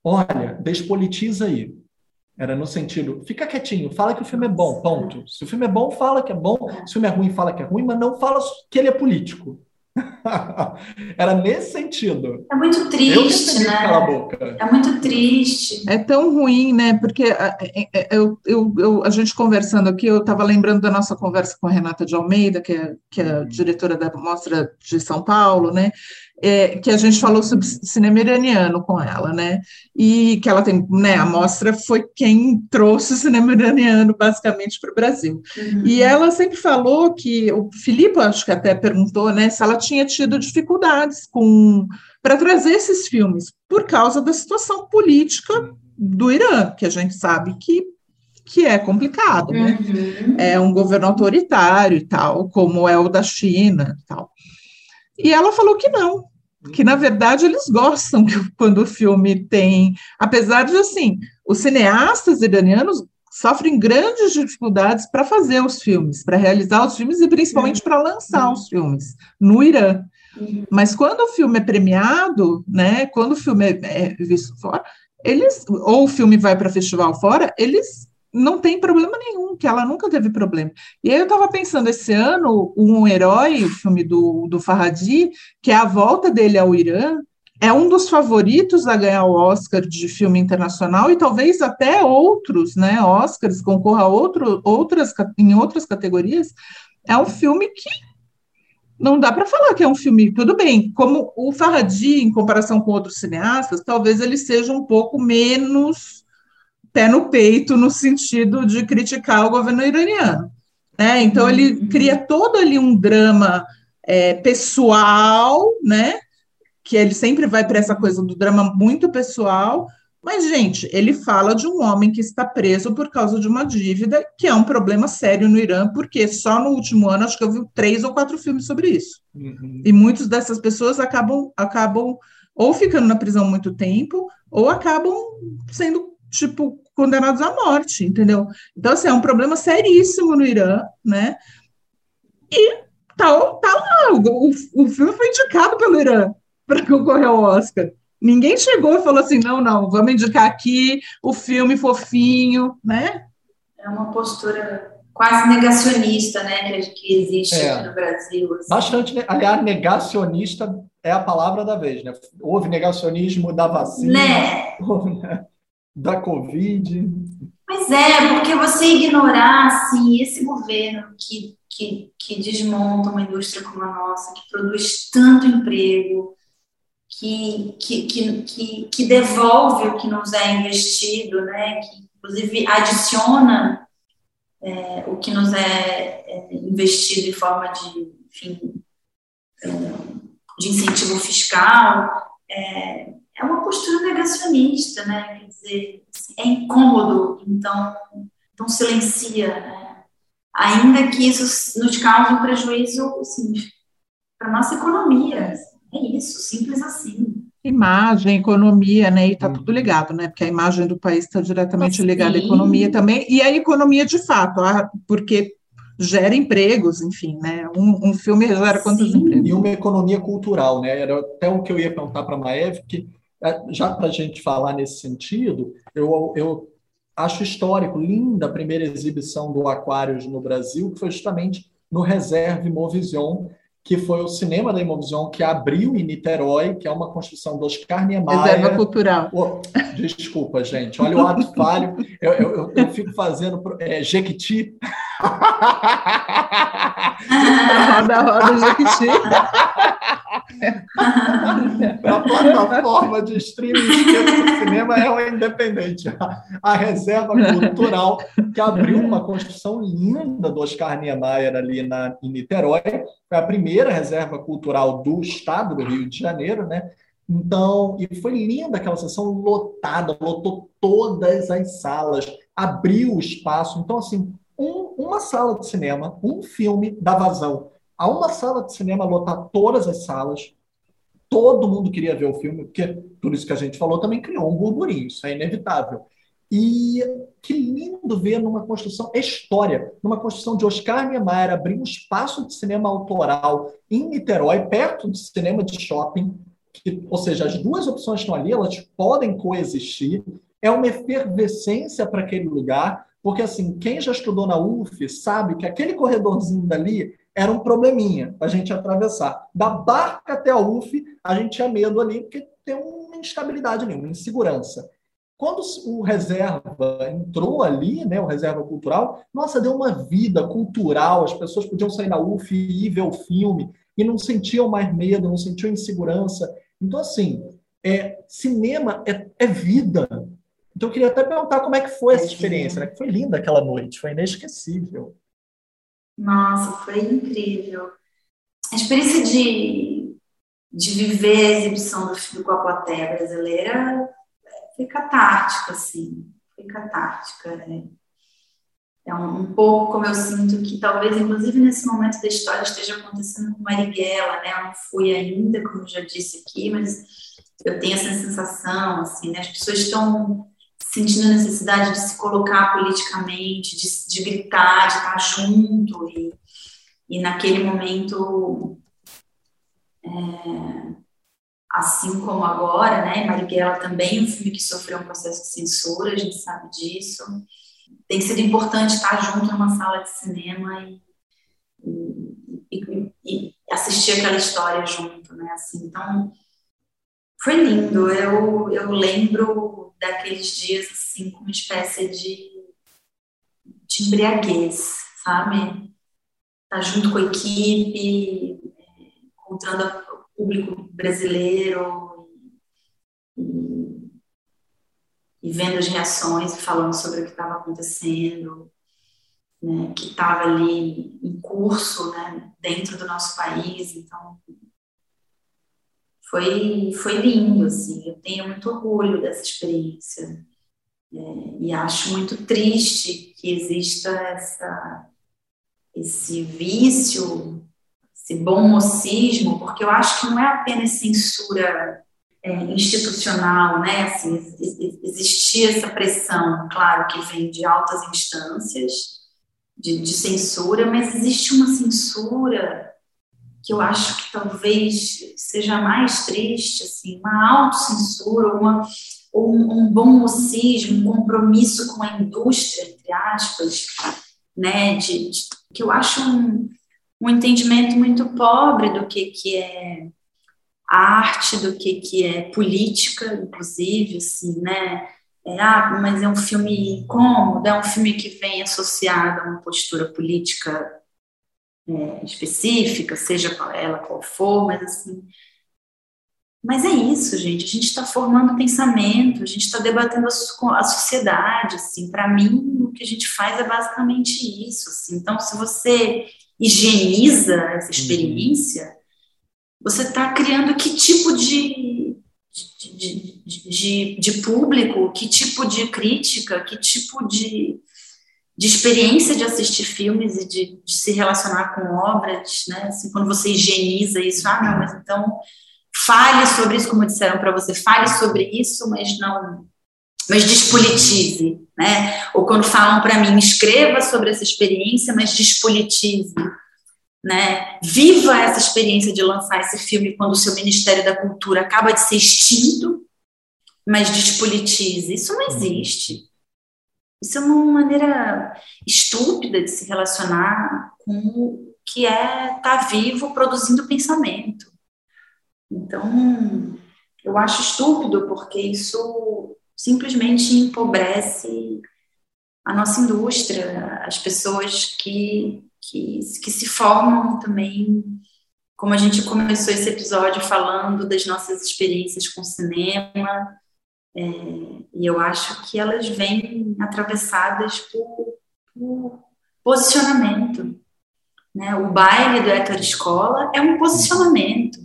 Olha, despolitiza aí. Era no sentido, fica quietinho, fala que o filme é bom, ponto. Se o filme é bom, fala que é bom. Se o filme é ruim, fala que é ruim, mas não fala que ele é político. Era nesse sentido. É muito triste, né? Cala a boca. É muito triste. É tão ruim, né? Porque é, é, eu, eu, eu, a gente conversando aqui, eu estava lembrando da nossa conversa com a Renata de Almeida, que é, que é a diretora da Mostra de São Paulo, né? é, que a gente falou sobre cinema iraniano com ela, né? E que ela tem, né? A mostra foi quem trouxe o cinema iraniano basicamente para o Brasil. Uhum. E ela sempre falou que o Filipe, acho que até perguntou, né? Se ela tinha tido dificuldades com para trazer esses filmes por causa da situação política do Irã, que a gente sabe que que é complicado, né? Uhum. É um governo autoritário e tal, como é o da China e tal. E ela falou que não, que na verdade eles gostam que, quando o filme tem, apesar de assim, os cineastas iranianos sofrem grandes dificuldades para fazer os filmes, para realizar os filmes e principalmente para lançar os filmes no Irã. Mas quando o filme é premiado, né, quando o filme é, é visto fora, eles ou o filme vai para festival fora, eles não tem problema nenhum, que ela nunca teve problema. E aí eu estava pensando, esse ano, Um Herói, o filme do, do Farhadi, que é a volta dele ao Irã, é um dos favoritos a ganhar o Oscar de filme internacional e talvez até outros, né, Oscars, concorra a outro, outras, em outras categorias. É um filme que não dá para falar que é um filme, tudo bem, como o Farhadi, em comparação com outros cineastas, talvez ele seja um pouco menos pé no peito no sentido de criticar o governo iraniano. Né? Então, ele uhum. cria todo ali um drama é, pessoal, né? Que ele sempre vai para essa coisa do drama muito pessoal, mas, gente, ele fala de um homem que está preso por causa de uma dívida, que é um problema sério no Irã, porque só no último ano acho que eu vi três ou quatro filmes sobre isso. Uhum. E muitas dessas pessoas acabam, acabam ou ficando na prisão muito tempo, ou acabam sendo, tipo, condenados à morte, entendeu? Então, assim, é um problema seríssimo no Irã, né? E tá, tá lá, o, o filme foi indicado pelo Irã para concorrer ao Oscar. Ninguém chegou e falou assim, não, não, vamos indicar aqui o filme fofinho, né? É uma postura quase negacionista, né, que existe é. aqui no Brasil. Assim. Bastante, aliás, negacionista é a palavra da vez, né? Houve negacionismo da vacina. Né? né? da Covid. Pois é, porque você ignorar assim, esse governo que, que, que desmonta uma indústria como a nossa, que produz tanto emprego, que, que, que, que, devolve o que nos é investido, né? que inclusive adiciona é, o que nos é, é, investido em forma de, enfim, é, de incentivo fiscal, é, é uma postura negacionista, né? Quer dizer, assim, é incômodo, então não silencia, né? Ainda que isso nos cause um prejuízo, assim, para nossa economia. É isso, simples assim. Imagem, economia, né? E está tudo uhum. ligado, né? Porque a imagem do país está diretamente ligada à economia também, e a economia de fato, porque gera empregos, enfim, né? Um, um filme gera quantos Sim. empregos? E uma economia cultural, né? Era até o que eu ia perguntar para a Maeve, que é, já para a gente falar nesse sentido, eu, eu acho histórico, linda a primeira exibição do Aquários no Brasil, que foi justamente no Reserve Movision, que foi o cinema da Imovision que abriu em Niterói, que é uma construção do Oscar Niemeyer. Reserva Cultural. Oh, desculpa, gente. Olha o ato falho. Eu, eu, eu, fico fazendo é, Jequiti. Roda, roda, Jequiti. a plataforma de streaming do cinema é o independente. A reserva cultural que abriu uma construção linda do Oscar Niemeyer ali na, em Niterói. Foi a primeira reserva cultural do estado do Rio de Janeiro, né? Então, e foi linda aquela sessão lotada, lotou todas as salas, abriu o espaço. Então, assim, uma sala de cinema, um filme da vazão a uma sala de cinema lotar todas as salas. Todo mundo queria ver o filme, porque tudo isso que a gente falou também criou um burburinho, isso é inevitável. E que lindo ver numa construção história, numa construção de Oscar Niemeyer abrir um espaço de cinema autoral em Niterói, perto do cinema de shopping, que, ou seja, as duas opções estão ali, elas podem coexistir. É uma efervescência para aquele lugar, porque assim, quem já estudou na UF sabe que aquele corredorzinho dali era um probleminha para a gente atravessar. Da barca até a UF, a gente tinha medo ali, porque tem uma instabilidade ali, uma insegurança. Quando o reserva entrou ali, né, o reserva cultural, nossa, deu uma vida cultural, as pessoas podiam sair da UF e ir ver o filme, e não sentiam mais medo, não sentiam insegurança. Então, assim, é, cinema é, é vida. Então, eu queria até perguntar como é que foi essa experiência, né? Foi linda aquela noite, foi inesquecível. Nossa, foi incrível. A experiência de, de viver a exibição do filme com a plateia brasileira foi catártica, assim. Foi catártica. É, é um, um, pouco como eu sinto que talvez, inclusive nesse momento da história, esteja acontecendo com Marighella, né? Eu não fui ainda, como já disse aqui, mas eu tenho essa sensação, assim, né? As pessoas estão sentindo a necessidade de se colocar politicamente, de, de gritar, de estar junto, e, e naquele momento, é, assim como agora, né, Marighella também é um filme que sofreu um processo de censura, a gente sabe disso, tem sido importante estar junto numa sala de cinema e, e, e assistir aquela história junto, né, assim, então foi lindo. Eu, eu lembro daqueles dias assim com uma espécie de, de embriaguez, sabe? Tá junto com a equipe, encontrando o público brasileiro e, e vendo as reações e falando sobre o que estava acontecendo, né, que estava ali em curso, né, dentro do nosso país. Então, foi, foi lindo, assim, eu tenho muito orgulho dessa experiência. É, e acho muito triste que exista essa, esse vício, esse bom mocismo, porque eu acho que não é apenas censura é, institucional, né? Assim, existia essa pressão, claro, que vem de altas instâncias de, de censura, mas existe uma censura que eu acho que talvez seja mais triste, assim, uma autocensura, uma, ou um, um bom mocismo, um compromisso com a indústria, entre aspas, né, de, de que eu acho um, um entendimento muito pobre do que, que é arte, do que, que é política, inclusive, assim, né, é, ah, mas é um filme incômodo, é um filme que vem associado a uma postura política é, específica, seja ela qual for, mas assim. Mas é isso, gente. A gente está formando pensamento, a gente está debatendo a, a, sociedade. Assim, para mim, o que a gente faz é basicamente isso. Assim. Então, se você higieniza essa uhum. experiência, você está criando que tipo de, de, de, de, de público, que tipo de crítica, que tipo de, de experiência de assistir filmes e de, de, se relacionar com obras, né? Assim, quando você higieniza isso, ah, não, mas então fale sobre isso, como disseram para você, fale sobre isso, mas não, mas despolitize, né? Ou quando falam para mim, escreva sobre essa experiência, mas despolitize, né? Viva essa experiência de lançar esse filme quando o seu Ministério da Cultura acaba de ser extinto, mas despolitize. Isso não existe. Isso é uma maneira estúpida de se relacionar com o que é estar tá vivo produzindo pensamento. Então, eu acho estúpido porque isso simplesmente empobrece a nossa indústria, as pessoas que, que, que se formam também. Como a gente começou esse episódio falando das nossas experiências com cinema, é, e eu acho que elas vêm atravessadas por, por posicionamento. Né? O baile do Héctor Escola é um posicionamento.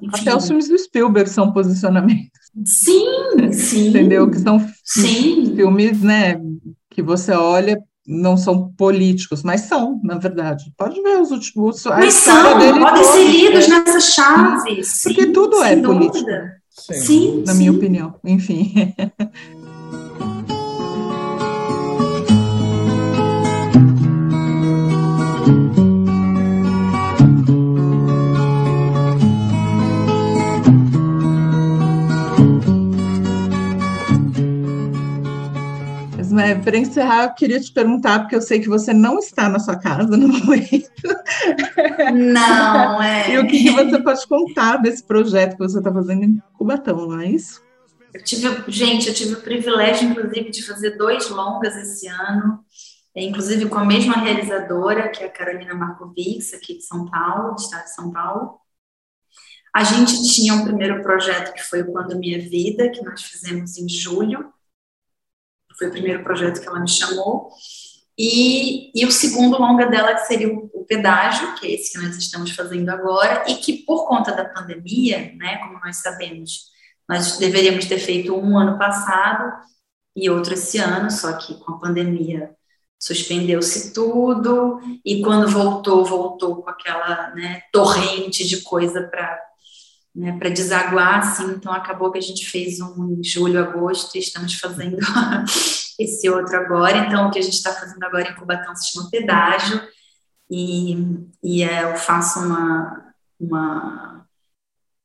Enfim. Até os filmes do Spielberg são posicionamentos. Sim, sim. Entendeu? Que são sim. filmes, né, que você olha, não são políticos, mas são, na verdade. Pode ver os últimos. Mas são, podem ser lidos né? nessa chave. Porque tudo é político. Dúvida. Sim, sim na sim. minha opinião. Enfim. né? Para encerrar, eu queria te perguntar, porque eu sei que você não está na sua casa no momento. Não, é. e o que, que você pode contar desse projeto que você está fazendo em Cubatão, não é isso? Eu tive, gente, eu tive o privilégio, inclusive, de fazer dois longas esse ano, inclusive com a mesma realizadora, que é a Carolina Markovics, aqui de São Paulo, do estado de São Paulo. A gente tinha um primeiro projeto que foi o Quando Minha Vida, que nós fizemos em julho. Foi o primeiro projeto que ela me chamou. E, e o segundo longa dela, que seria o, o, Pedágio, que é esse que nós estamos fazendo agora, e que por conta da pandemia, né, como nós sabemos, nós deveríamos ter feito um ano passado e outro esse ano, só que com a pandemia suspendeu-se tudo, e quando voltou, voltou com aquela né, torrente de coisa para né, para desaguar, assim, então acabou que a gente fez um em julho, agosto, e estamos fazendo esse outro agora, então o que a gente está fazendo agora em Cubatão se chama pedágio, e, e é, eu faço uma, uma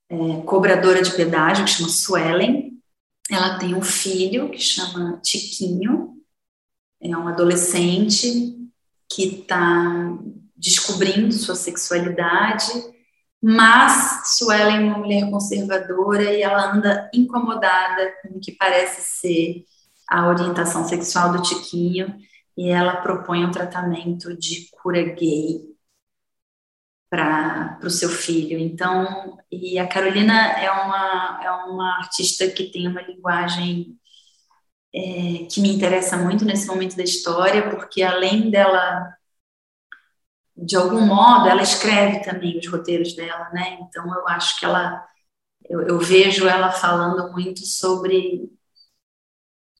é, cobradora de pedágio que chama Suelen, ela tem um filho que chama Tiquinho, é um adolescente que está descobrindo sua sexualidade, mas Suelen é uma mulher conservadora e ela anda incomodada com o que parece ser a orientação sexual do Tiquinho e ela propõe um tratamento de cura gay para o seu filho. Então, e a Carolina é uma, é uma artista que tem uma linguagem é, que me interessa muito nesse momento da história, porque além dela de algum modo, ela escreve também os roteiros dela, né? Então, eu acho que ela, eu, eu vejo ela falando muito sobre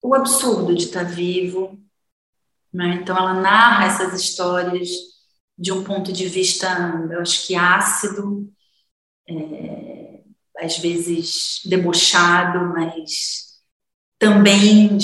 o absurdo de estar vivo, né? Então, ela narra essas histórias de um ponto de vista, eu acho que ácido, é, às vezes debochado, mas também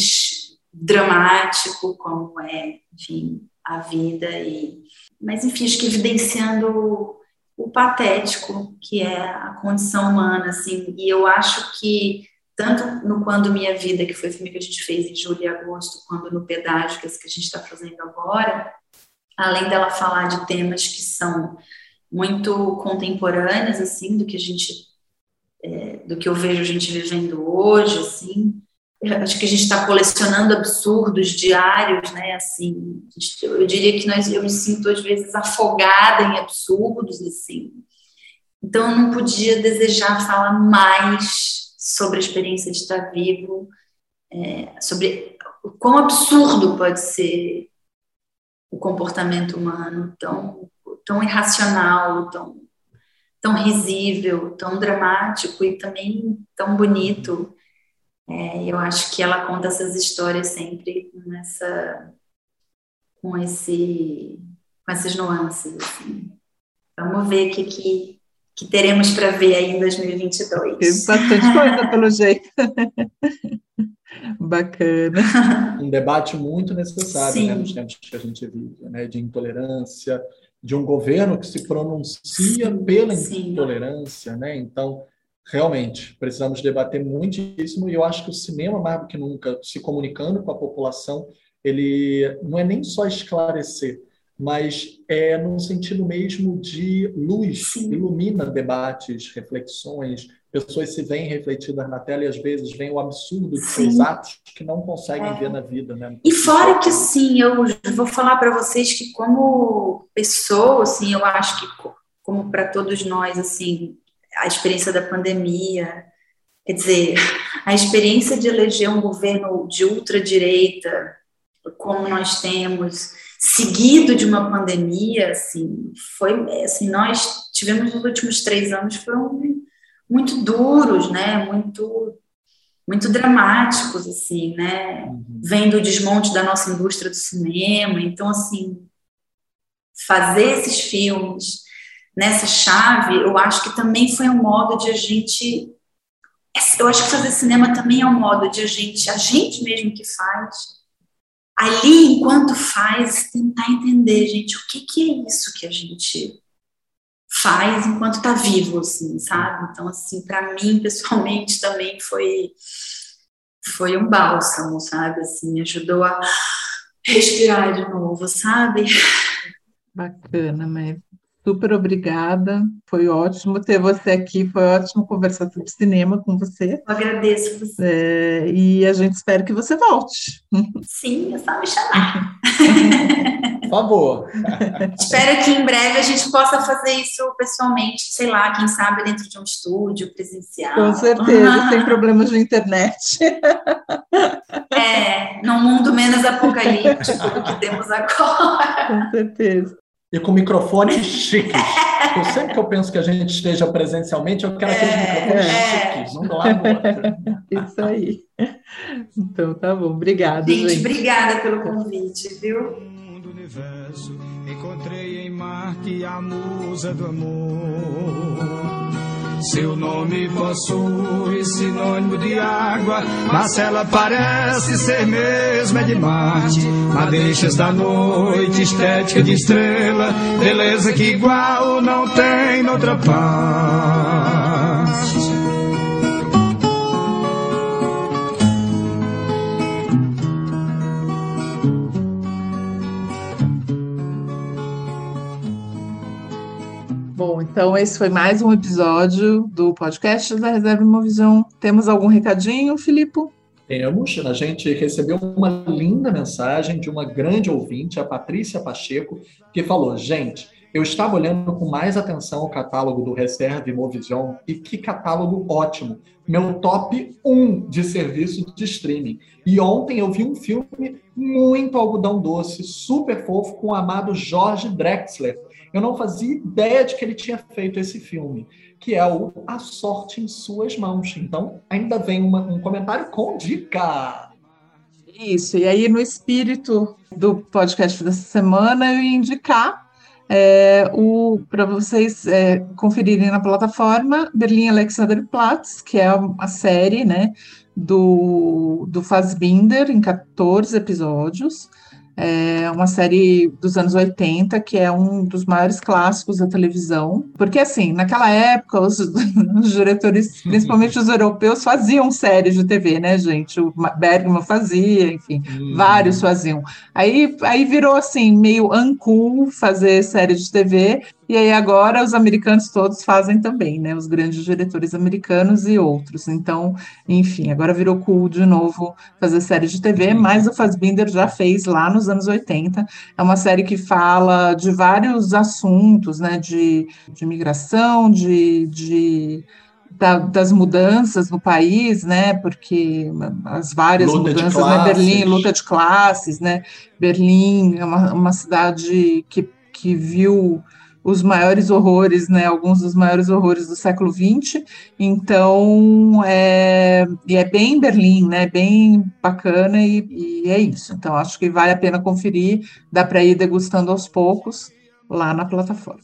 dramático, como é, enfim, a vida e mas enfim, acho que evidenciando o patético que é a condição humana, assim, e eu acho que tanto no Quando Minha Vida, que foi o filme que a gente fez em julho e agosto, quanto no Pedágio, que é esse que a gente está fazendo agora, além dela falar de temas que são muito contemporâneos, assim, do que a gente, é, do que eu vejo a gente vivendo hoje, assim, acho que a gente está colecionando absurdos diários, né? Assim, eu diria que nós, eu me sinto às vezes afogada em absurdos, assim. Então, eu não podia desejar falar mais sobre a experiência de estar vivo, é, sobre o quão absurdo pode ser o comportamento humano, tão, tão irracional, tão, tão risível, tão dramático e também tão bonito é, eu acho que ela conta essas histórias sempre nessa, com, esse, com essas nuances. Assim. Vamos ver o que, que, que teremos para ver aí em 2022. Tem bastante coisa, pelo jeito. Bacana. Um debate muito necessário né, nos tempos que a gente vive, né, de intolerância, de um governo que se pronuncia Sim. pela intolerância, né? Então, realmente precisamos debater muitíssimo e eu acho que o cinema mais do que nunca se comunicando com a população ele não é nem só esclarecer mas é no sentido mesmo de luz ilumina debates reflexões pessoas se veem refletidas na tela e às vezes vem o absurdo de seus atos que não conseguem é. ver na vida né? E fora que sim eu vou falar para vocês que como pessoa assim eu acho que como para todos nós assim a experiência da pandemia, quer dizer, a experiência de eleger um governo de ultradireita, como nós temos, seguido de uma pandemia, assim, foi, assim, nós tivemos nos últimos três anos foram muito duros, né, muito, muito dramáticos, assim, né, uhum. vendo o desmonte da nossa indústria do cinema, então, assim, fazer esses filmes, nessa chave, eu acho que também foi um modo de a gente. Eu acho que fazer cinema também é um modo de a gente, a gente mesmo que faz, ali, enquanto faz, tentar entender, gente, o que, que é isso que a gente faz enquanto está vivo, assim, sabe? Então, assim, para mim, pessoalmente, também foi foi um bálsamo, sabe? Assim, me ajudou a respirar de novo, sabe? Bacana, mas super obrigada. Foi ótimo ter você aqui, foi ótimo conversar sobre cinema com você. Eu agradeço você. É, e a gente espera que você volte. Sim, é só me chamar. Por favor. Espero que em breve a gente possa fazer isso pessoalmente, sei lá, quem sabe dentro de um estúdio presencial. Com certeza, sem problemas de internet. É, num mundo menos apocalíptico do que temos agora. Com certeza. E com microfones chiques. Eu sempre que eu penso que a gente esteja presencialmente, eu quero aqueles É, microfones é. chiques, um do lado do outro. Isso aí. Então tá bom, obrigada, Gente, gente. obrigada pelo convite, viu? do universo encontrei em Marte a musa do amor. Seu nome possui sinônimo de água, mas ela parece ser mesmo é de Marte. Madeixas da noite, estética de estrela, beleza que igual não tem noutra parte. Bom, então esse foi mais um episódio do podcast da Reserva Imovisão. Temos algum recadinho, Filipe? Temos, a gente recebeu uma linda mensagem de uma grande ouvinte, a Patrícia Pacheco, que falou: gente, eu estava olhando com mais atenção o catálogo do Reserva Imovision e que catálogo ótimo! Meu top 1 de serviço de streaming. E ontem eu vi um filme muito algodão doce, super fofo, com o amado Jorge Drexler. Eu não fazia ideia de que ele tinha feito esse filme, que é o A Sorte em Suas Mãos. Então, ainda vem uma- um comentário com dica. Isso, e aí no espírito do podcast dessa semana eu ia indicar é, para vocês é, conferirem na plataforma Berlim Alexanderplatz, que é a série né, do, do Fassbinder em 14 episódios. É uma série dos anos 80, que é um dos maiores clássicos da televisão. Porque, assim, naquela época, os, os diretores, principalmente os europeus, faziam séries de TV, né, gente? O Bergman fazia, enfim, vários faziam. Aí, aí virou, assim, meio uncool fazer série de TV. E aí agora os americanos todos fazem também, né? Os grandes diretores americanos e outros. Então, enfim, agora virou cool de novo fazer série de TV, mas o Fassbinder já fez lá nos anos 80. É uma série que fala de vários assuntos, né? De, de migração, de, de da- das mudanças no país, né? Porque as várias Luta mudanças, né? Berlim, luta de classes, né? Berlim é uma, uma cidade que, que viu os maiores horrores, né? Alguns dos maiores horrores do século XX. Então, é, e é bem Berlim, né? Bem bacana e, e é isso. Então, acho que vale a pena conferir. Dá para ir degustando aos poucos lá na plataforma.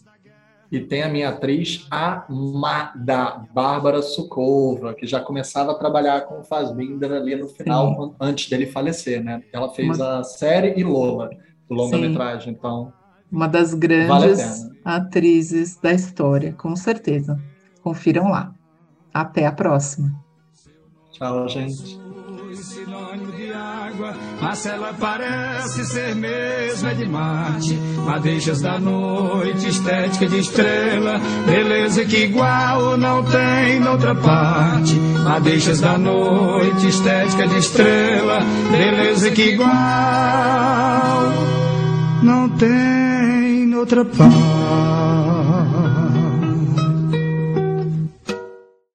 E tem a minha atriz amada, Bárbara Sukova, que já começava a trabalhar com o Fassbinder ali no final, an- antes dele falecer, né? Ela fez a série e Lola, do longa-metragem, então Uma das Vale grandes pena. atrizes da história, com certeza. Confiram lá. Até a próxima. tchau, gente. Sinônimo de água, mas ela parece ser mesmo é de Marte. Madeixas da noite, estética de estrela, beleza que igual não tem noutra parte. Madeixas da noite, estética de estrela, beleza que igual não tem noutra parte.